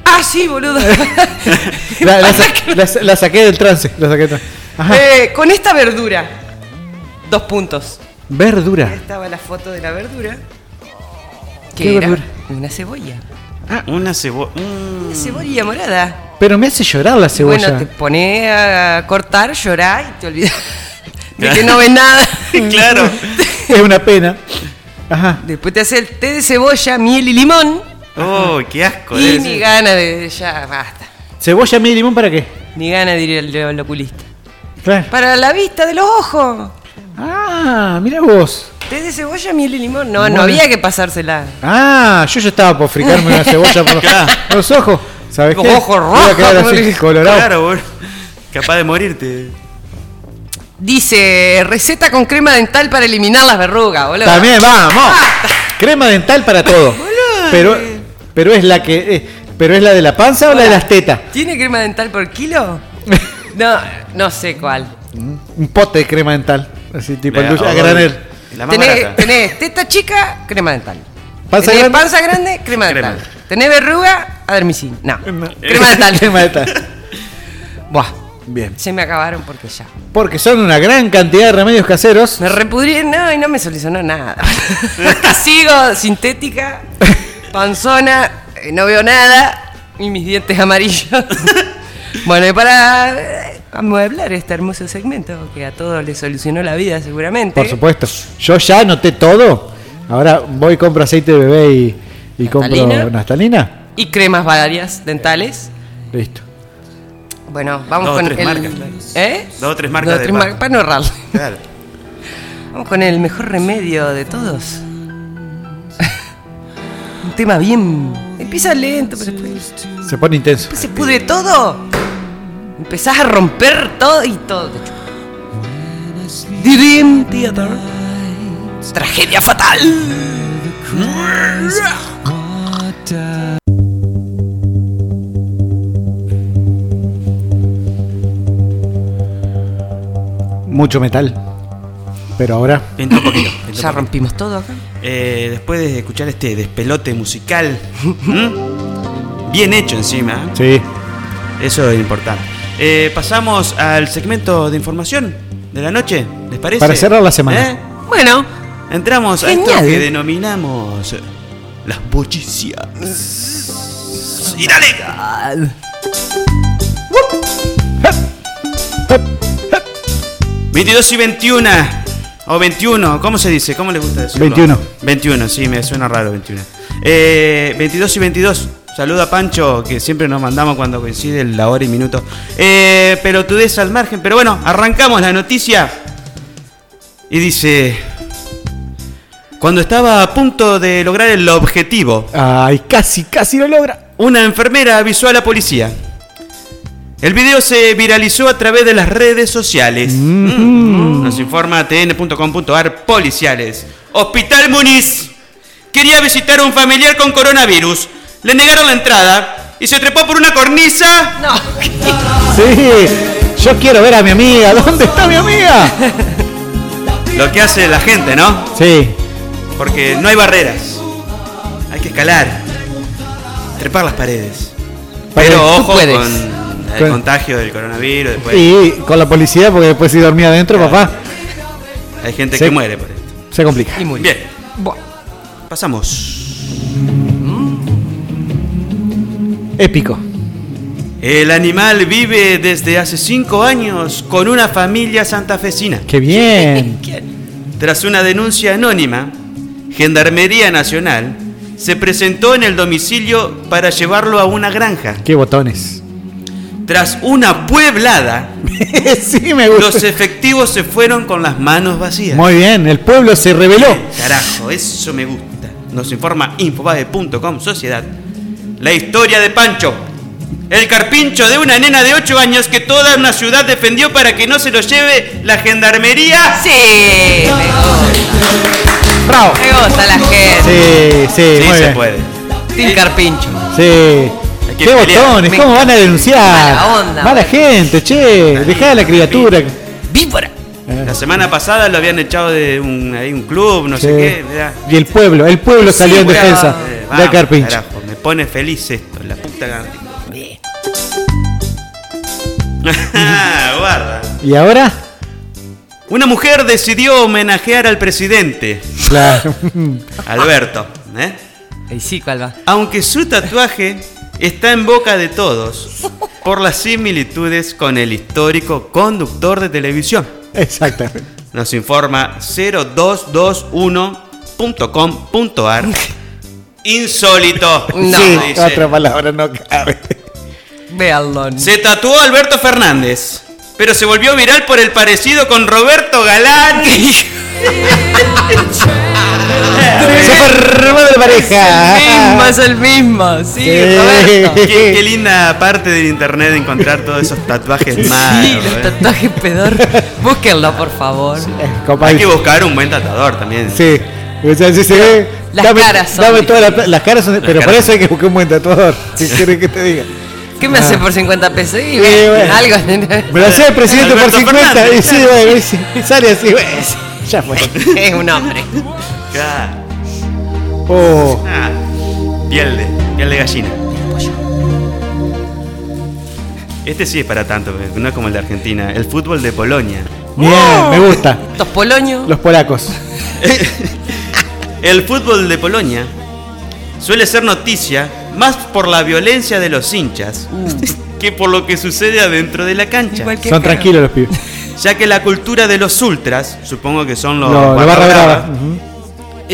Ah, sí, boludo. *laughs* La, la sa- *laughs* la sa- la saqué del trance. La saqué del trance. Ajá. Eh, con esta verdura. Dos puntos. Verdura. Ahí estaba la foto de la verdura. ¿Qué era verdura? una cebolla. Una cebolla. Una cebolla morada. Pero me hace llorar la cebolla. Bueno, te pones a cortar, llorar y te olvidas *laughs* de que no ves nada. claro. es una pena. Ajá. Después te hace el té de cebolla, miel y limón. Oh, qué asco. Y ni gana de. Ya, basta. ¿Cebolla, miel y limón para qué? Ni gana de ir al, al oculista. Claro. Para la vista de los ojos. Ah, mira vos. Té de cebolla, miel y limón. No, Bueno. no había que pasársela. Ah, yo ya estaba por fricarme una cebolla por *laughs* los, por los ojos. ¿Sabes Los qué? ojos Voy a quedar rojos, así, boludo. colorado. Claro, boludo. Capaz de morirte. Dice, receta con crema dental para eliminar las verrugas, boludo. También, vamos. Crema dental para todo. Pero, pero es la que, eh, pero es la de la panza o la de las tetas. ¿Tiene crema dental por kilo? *laughs* No, no sé cuál. Un pote de crema dental, así tipo La- el dulce, a o- granel. La más Tenés, tenés teta chica, crema dental. ¿Panza tenés grande? panza grande, crema dental. Tenés verruga, adermicin. No, crema dental. *laughs* crema dental. *laughs* Buah, Bien. se me acabaron porque ya. Porque son una gran cantidad de remedios caseros. Me repudrí, no, y no me solucionó nada. Sigo, sintética, panzona, eh, no veo nada, y mis dientes amarillos. *laughs* bueno, y para eh, amueblar este hermoso segmento, que a todos les solucionó la vida seguramente. Por supuesto. Yo ya anoté todo. Ahora voy y compro aceite de bebé y, y compro naftalina. Y cremas varias dentales. Listo. Bueno, vamos Dos o con tres el. marcas, claro. ¿Eh? Dos o tres marcas Dos o de tres marca. marcas, para no errar. Claro. Vamos con el mejor remedio de todos. Un tema bien. Empieza lento, pero después, Se pone intenso. después se pudre todo. Empezás a romper todo y todo. Dream Theater. Tragedia fatal. Mucho metal. Pero ahora. Entra un poquito. Ya poquito. rompimos todo acá. Eh, después de escuchar este despelote musical, bien hecho encima, Sí. eso es importante. Eh, pasamos al segmento de información de la noche, ¿les parece? Para cerrar la semana. ¿Eh? Bueno, Entramos a esto que denominamos las bochicias. Y dale. 22 y 21. O 21, ¿cómo se dice? ¿Cómo le gusta decirlo? 21. 21, sí, me suena raro 21. Eh, 22 y 22. Saluda a Pancho, que siempre nos mandamos cuando coincide la hora y minuto. Eh, pelotudez al margen, pero bueno, arrancamos la noticia. Y dice... Cuando estaba a punto de lograr el objetivo, Ay, casi, casi lo logra. una enfermera avisó a la policía. El video se viralizó a través de las redes sociales. Mm. Nos informa tn.com.ar policiales. Hospital Muniz. Quería visitar a un familiar con coronavirus. Le negaron la entrada y se trepó por una cornisa. no. *laughs* Sí. Yo quiero ver a mi amiga. ¿Dónde está mi amiga? Lo que hace la gente, ¿no? Sí. Porque no hay barreras. Hay que escalar. Trepar las paredes. Pero tú ojo puedes. con el Con- contagio del coronavirus. Después Y con la policía, porque después si dormía adentro, papá, hay gente que muere por esto. se complica. Y. Bien, pasamos. Épico. El animal vive desde hace cinco años con una familia santafesina. *laughs* Qué bien. Tras una denuncia anónima, Gendarmería Nacional se presentó en el domicilio para llevarlo a una granja. Qué botones. Tras una pueblada, *laughs* sí, me gusta. los efectivos se fueron con las manos vacías. Muy bien, el pueblo se rebeló. Carajo, eso me gusta. Nos informa infobae.com Sociedad. La historia de Pancho. El carpincho de una nena de 8 años que toda una ciudad defendió para que no se lo lleve la gendarmería. Sí, me gusta. Bravo. Me gusta la gente. Sí, sí, Sí, muy se bien. puede. Team Carpincho. Sí. Qué pelear. botones, Me- ¿cómo van a denunciar? Mala onda, Mala gente, che. Dejá a la criatura. Víbora. La semana pasada lo habían echado de un, club, no sé qué. Y el pueblo, el pueblo salió en defensa Eh, vamos, carpincho. carajo, me pone feliz esto, la puta gana. *laughs* Guarda. ¿Y ahora? Una mujer decidió homenajear al presidente, Claro. *laughs* Alberto. ¿eh? Ahí sí, ¿cuál va? Aunque su tatuaje está en boca de todos por las similitudes con el histórico conductor de televisión. Exactamente. Nos informa 0221.com.ar. Insólito. No. sí, dice. otra palabra no cabe. Véanlo. Se tatuó Alberto Fernández, pero se volvió viral por el parecido con Roberto Galán. *laughs* *laughs* Madre pareja. mismo, es el mismo. Sí, Sí. Roberto. qué, qué linda parte del internet encontrar todos esos tatuajes Sí, malos. los eh. tatuajes pedor. *laughs* Búsquenlo, por favor. Hay que buscar un buen tatuador también. Sí. O sea, si se ve. Las dame, caras son dame las caras son- pero por caras eso hay que buscar un buen tatuador. *laughs* ¿Qué quieres que te diga? ¿Qué me hace por 50 pesos? Y Sí, bueno. algo. Me lo hacía el presidente Alberto por 50 y Fernández, sí, bueno, y sí, sale así, bueno, ya fue. es un hombre. Claro. Oh, Ah, piel de, piel de gallina. Este sí es para tanto, eh, no es como el de Argentina. El fútbol de Polonia. bien, me gusta. Estos poloños. Los polacos. *laughs* El fútbol de Polonia suele ser noticia más por la violencia de los hinchas que por lo que sucede adentro de la cancha. Son tranquilos los pibes. Ya que la cultura de los ultras, supongo que son los Lo, lo barra barra brava.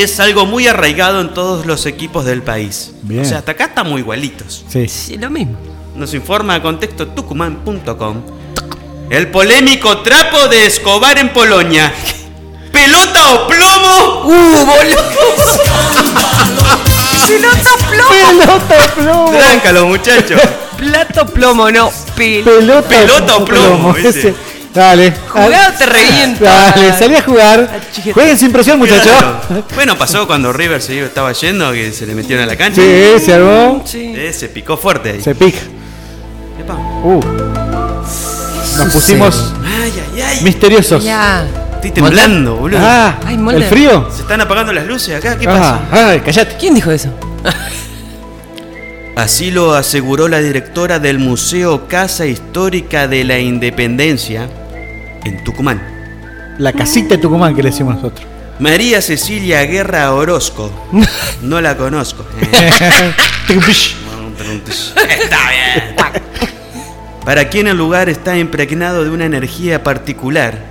Es algo muy arraigado en todos los equipos del país. Bien. O sea, hasta acá estamos igualitos. Sí. Sí, lo mismo. Nos informa a contexto tucumán.com. El polémico trapo de Escobar en Polonia. *laughs* ¿Pelota o plomo? ¡Uh, boludo! *laughs* ¡Pelota plomo! Pelota plomo. Tráncalo, muchachos. Plato plomo, no. Pel Pelota, Pelota o plomo, ese. ese. Dale. Jugado te revienta. Dale, salí a jugar. Jueguen sin presión, muchachos. Claro. Bueno, pasó cuando River se iba- estaba yendo, que se le metieron a la cancha. Sí, se armó. Sí. Eh, se picó fuerte ahí. Se pica. Epa. Uh. Nos pusimos Ay, ay, ay. misteriosos. Ya. Estoy temblando, boludo. Ah, el frío. Se están apagando las luces acá. ¿Qué pasa? Ah, ay, callate. ¿Quién dijo eso? Así lo aseguró la directora del Museo Casa Histórica de la Independencia en Tucumán. La casita de Tucumán que le decimos nosotros. María Cecilia Guerra Orozco. *laughs* No la conozco. *laughs* Está bien. Para quien el lugar está impregnado de una energía particular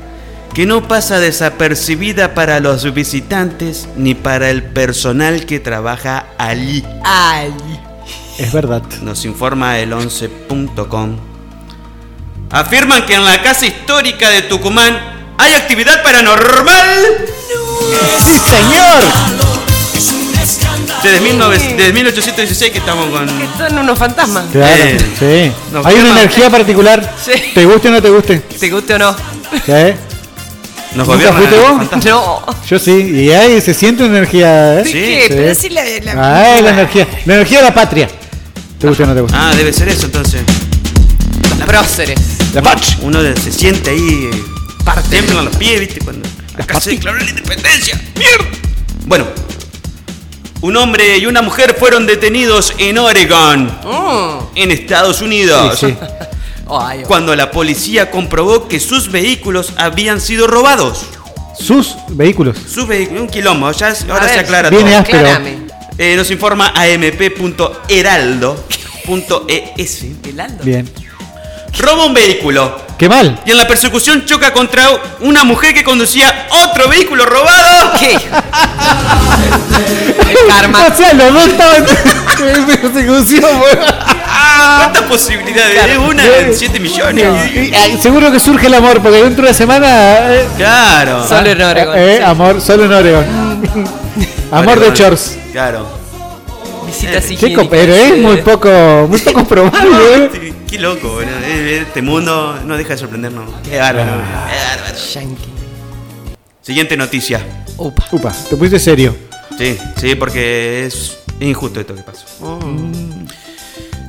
que no pasa desapercibida para los visitantes ni para el personal que trabaja allí. Ay. Es verdad. Nos informa el 11.com. Afirman que en la casa histórica de Tucumán hay actividad paranormal. ¡Sí, señor! Desde, 19 desde 1816 que estamos con... Que son unos fantasmas. Claro, Eh, sí. Hay una energía particular. Sí. ¿Te guste o no te guste? ¿Te guste o no? ¿Sí? Nos ¿Nunca fuiste vos? No. Yo sí. Y ahí se siente una energía. ¿eh? Sí, ¿Qué? Pero sí la, la, Ah, la energía. La energía de la patria. ¿Te gusta o no te gusta? Ah, debe ser eso entonces. los próceres. La patria. Uno de- se siente ahí. eh, Tiemblan los pies, ¿viste? Cuando acá se declaró la independencia. ¡Mierda! Bueno. Un hombre y una mujer fueron detenidos en Oregon, en Estados Unidos. Sí, sí. *laughs* Ay, Cuando la policía comprobó que sus vehículos habían sido robados. Sus vehículos. Sus vehículos, un quilombo, ya, ahora ver, se aclara viene todo. áspero. Eh, nos informa amp.heraldo.es. Bien. Roba un vehículo Qué mal. y en la persecución choca contra una mujer que conducía otro vehículo robado. ¿Qué? *laughs* El karma. O sea, los dos estaban *laughs* en persecución, weón. ¿Cuántas posibilidades? Es una en 7 millones. Y, ah, Seguro que surge el amor, porque dentro de una semana. eh, Claro. Solo en Oregon. eh, sí. amor, solo en Oregon. *laughs* amor de. Chors. Claro. Visitas Chico, higiénicas. pero es eh. muy poco, muy poco *laughs* probable, ¿eh? Qué, loco, bueno. eh, Este mundo no deja de sorprendernos. Qué bárbaro. Qué bárbaro. Yankee. Siguiente noticia. Upa. Upa, te pusiste serio. Sí, sí, porque es injusto esto que pasó.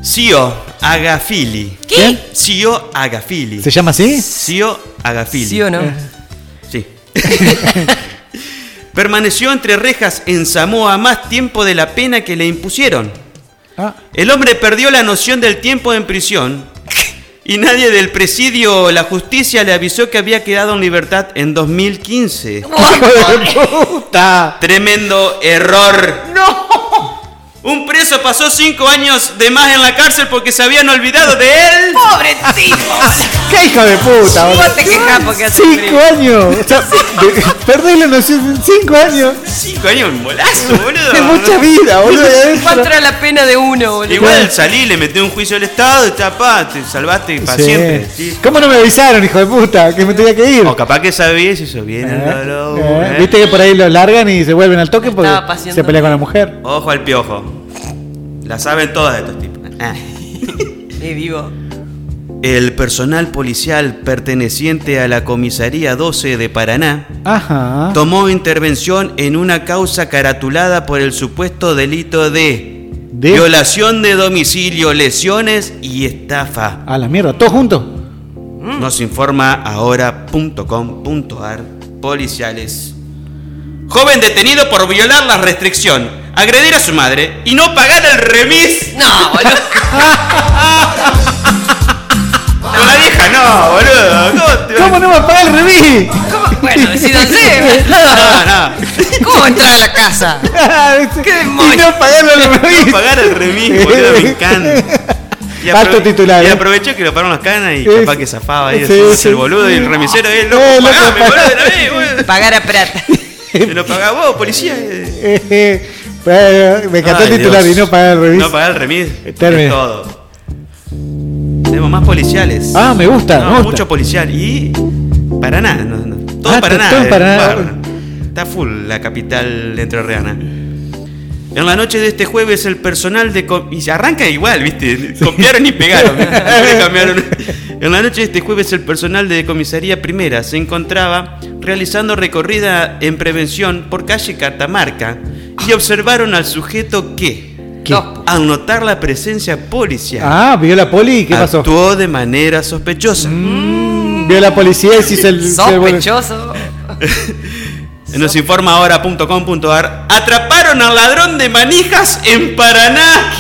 Sio Agafili. ¿Qué? Sio Agafili. ¿Se llama así? Sio Agafili. ¿Sí o no? Sí. Permaneció entre rejas en Samoa más tiempo de la pena que le impusieron. Ah, El hombre perdió la noción del tiempo en prisión y nadie del presidio o la justicia le avisó que había quedado en libertad en 2015. *laughs* ¡Hijo de puta! Tremendo error. Un preso pasó cinco años de más en la cárcel porque se habían olvidado de él. ¡Pobre tipo! ¡Qué hijo de puta, boludo! Vos te quejás porque hace Cinco frío. años. O sea, de- perdés la noción. Cinco años. Cinco años un bolazo, boludo. Es mucha vida, boludo. ¿Cuánto era la pena de uno, boludo? Igual salí, le metí un juicio al Estado y tapá, te salvaste para Sí. siempre. sí. ¿Cómo no me avisaron, hijo de puta? Que me tenía que ir. O capaz que sabías y eso viene el dolor. Eh, eh. Viste que por ahí lo largan y se vuelven al toque porque se pelea con la mujer. Ojo al piojo. La saben todas estos tipos. Ah. *laughs* Eh, vivo. El personal policial perteneciente a la comisaría 12 de Paraná Ajá. tomó intervención en una causa caratulada por el supuesto delito de, De- violación de domicilio, lesiones y estafa. A la mierda, todos juntos. Nos informa ahora.com.ar policiales. Joven detenido por violar la restricción, agredir a su madre y no pagar el remis. No, boludo. Con *laughs* la vieja no, boludo. ¿Cómo te ¿Cómo no va a pagar el remis? ¿Cómo? Bueno, decídanse. *laughs* No, no. *laughs* ¿Cómo entrar a la casa? ¿Qué y no pagarlo el remis. No pagar el remis, boludo, me encanta. Y Alto titular, Y eh. aprovechó que lo pararon las canas y capaz que zafaba ahí, Sí, el boludo y el remisero, eh, loco, Eh, loco, pagame, boludo, de una vez, boludo. Pagar a plata. Te lo pagás vos, policía. eh. Eh, eh, eh, me encantó el titular Dios. y no pagar el remis. No pagar el remis. Termine. Es todo. Tenemos más policiales. Ah, me gusta, No, me gusta. mucho policial. Y Paraná. No, no. Todo Ah, Paraná. todo en eh, bárbaro. Está full la capital entrerriana. En la noche de este jueves el personal de... Y se arranca igual, ¿viste? Copiaron y pegaron. *laughs* En la noche de este jueves el personal de comisaría primera se encontraba realizando recorrida en prevención por calle Catamarca y observaron al sujeto que, ¿Qué? al notar la presencia policial, Ah, vio la poli, ¿qué pasó? actuó de manera sospechosa. Vio la policía y si se, se Sospechoso. *laughs* Nos informa ahora.com.ar. Atraparon al ladrón de manijas en Paraná.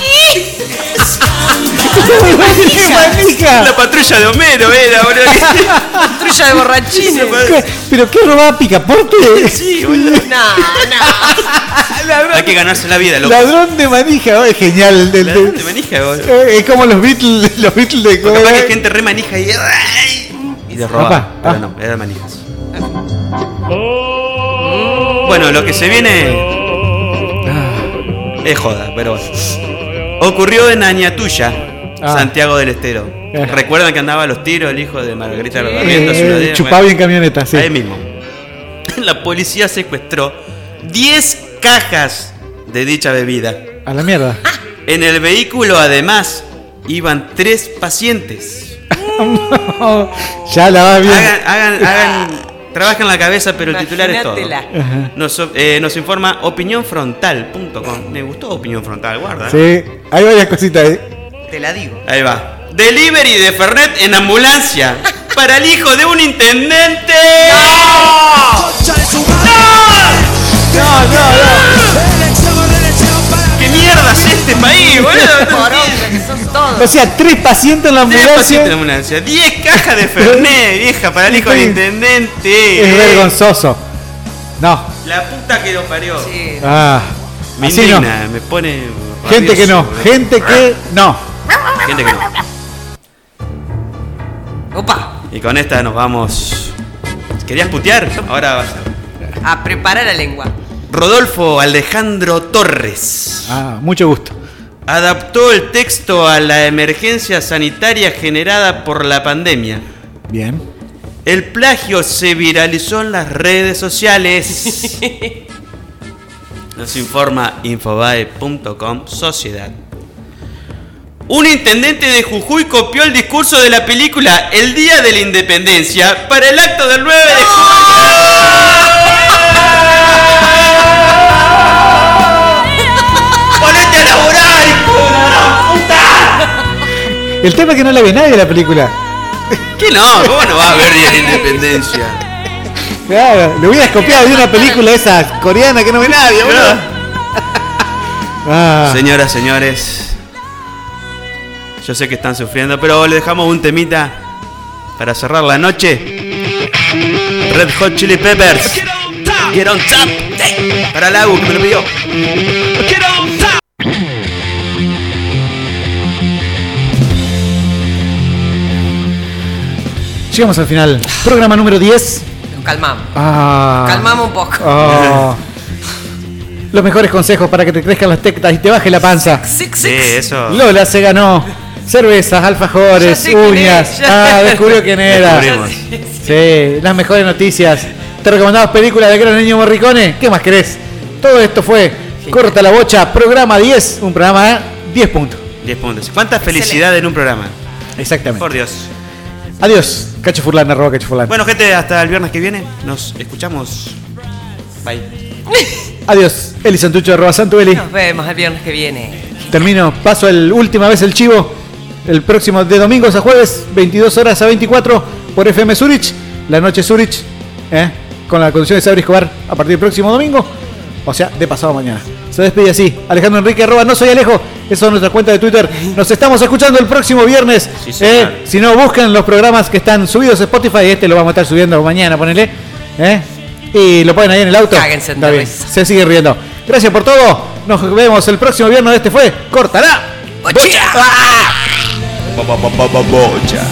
¡Qué manija! La patrulla de Homero era, boludo. *laughs* Patrulla de borrachines. ¿Qué? ¿Pero qué robaba picaporte? Sí, boludo. *laughs* No, no. Hay que ganarse la vida, loco. Ladrón de manija, oh, es genial. del- Ladrón de manija, boludo. Eh, es como los Beatles, *laughs* los Beatles de Porque capaz que hay gente re manija y. Y de robar. Opa, Pero ah. no, era de manijas. Bueno, lo que se viene. Es joda, pero bueno. Ocurrió en Añatuya, Ah. Santiago del Estero. Eh. ¿Recuerdan que andaba a los tiros el hijo de Margarita Barrientos? Eh, chupaba Bueno, bien camioneta, sí. Ahí mismo. *laughs* La policía secuestró 10 cajas de dicha bebida. A la mierda. En el vehículo, además, iban tres pacientes. *laughs* ya la va bien. Hagan, hagan, hagan, trabajen la cabeza, pero el titular es todo. Nos, eh, nos informa opinionfrontal.com. Me gustó Opinión Frontal, guarda. Sí, hay varias cositas ahí. Te la digo. Ahí va. Delivery de Fernet en ambulancia *laughs* para el hijo de un intendente. ¿Qué mierda es este país, boludo? O sea, tres pacientes en la Diez pacientes en ambulancia. ambulancia. 10 cajas de Fernet, *laughs* vieja, para el hijo del intendente. Es vergonzoso. No. La puta que lo parió. Sí. Ah. Me Así no. me pone. Gente que no. Gente que no. Gente que no. Opa. Y con esta nos vamos. ¿Querías putear? Ahora vas a. A preparar la lengua. Rodolfo Alejandro Torres Ah, mucho gusto. Adaptó el texto a la emergencia sanitaria generada por la pandemia. Bien. El plagio se viralizó en las redes sociales. *laughs* Nos informa infobae.com Sociedad. Un intendente de Jujuy copió el discurso de la película El Día de la Independencia para el acto del 9 de julio. El tema es que no la ve nadie la película. *laughs* ¿Qué no? ¿Cómo no va a haber Día de la Independencia? Claro, le hubieras copiado de una película esa coreana que no ve nadie, boludo. *laughs* Ah, Señoras, señores, yo sé que están sufriendo, pero le dejamos un temita para cerrar la noche. Red Hot Chili Peppers. Get on top. Para Lau, que me lo pidió. Llegamos al final. Programa número 10. Nos calmamos. Ah. Calmamos un poco. Ah. Los mejores consejos para que te crezcan las tetas y te baje la panza. Six, Sí, eso. Lola se ganó. Cervezas, alfajores, uñas. Ah, descubrió quién era. Sí, las mejores noticias. Te recomendamos películas de Gran Niño Morricone. ¿Qué más querés? Todo esto fue Corta la Bocha, programa 10. Un programa de 10 puntos. 10 puntos. ¿Cuánta felicidad en un programa? Exactamente. Por Dios. Adiós. Cacho Furlan, arroba Cacho Furlan. Bueno, gente, hasta el viernes que viene. Nos escuchamos. Bye. *laughs* Adiós. Eli Santucho, arroba Santueli. Nos vemos el viernes que viene. Termino, paso el última vez el chivo. El próximo de domingos a jueves, 22 horas a 24 por FM Zurich. La noche Zurich, ¿eh? con la conducción de Sabri Escobar a partir del próximo domingo. O sea, de pasado mañana. Se despide así. Alejandro Enrique, arroba, no soy Alejo. Esa es nuestra cuenta de Twitter. Nos estamos escuchando el próximo viernes. Sí. ¿eh? Si no, busquen los programas que están subidos a Spotify. Este lo vamos a estar subiendo mañana, ponele. ¿eh? Y lo ponen ahí en el auto. Cáguense Está bien. Se sigue riendo. Gracias por todo. Nos vemos el próximo viernes. Este fue Cortará. ¡Bocha! Bocha.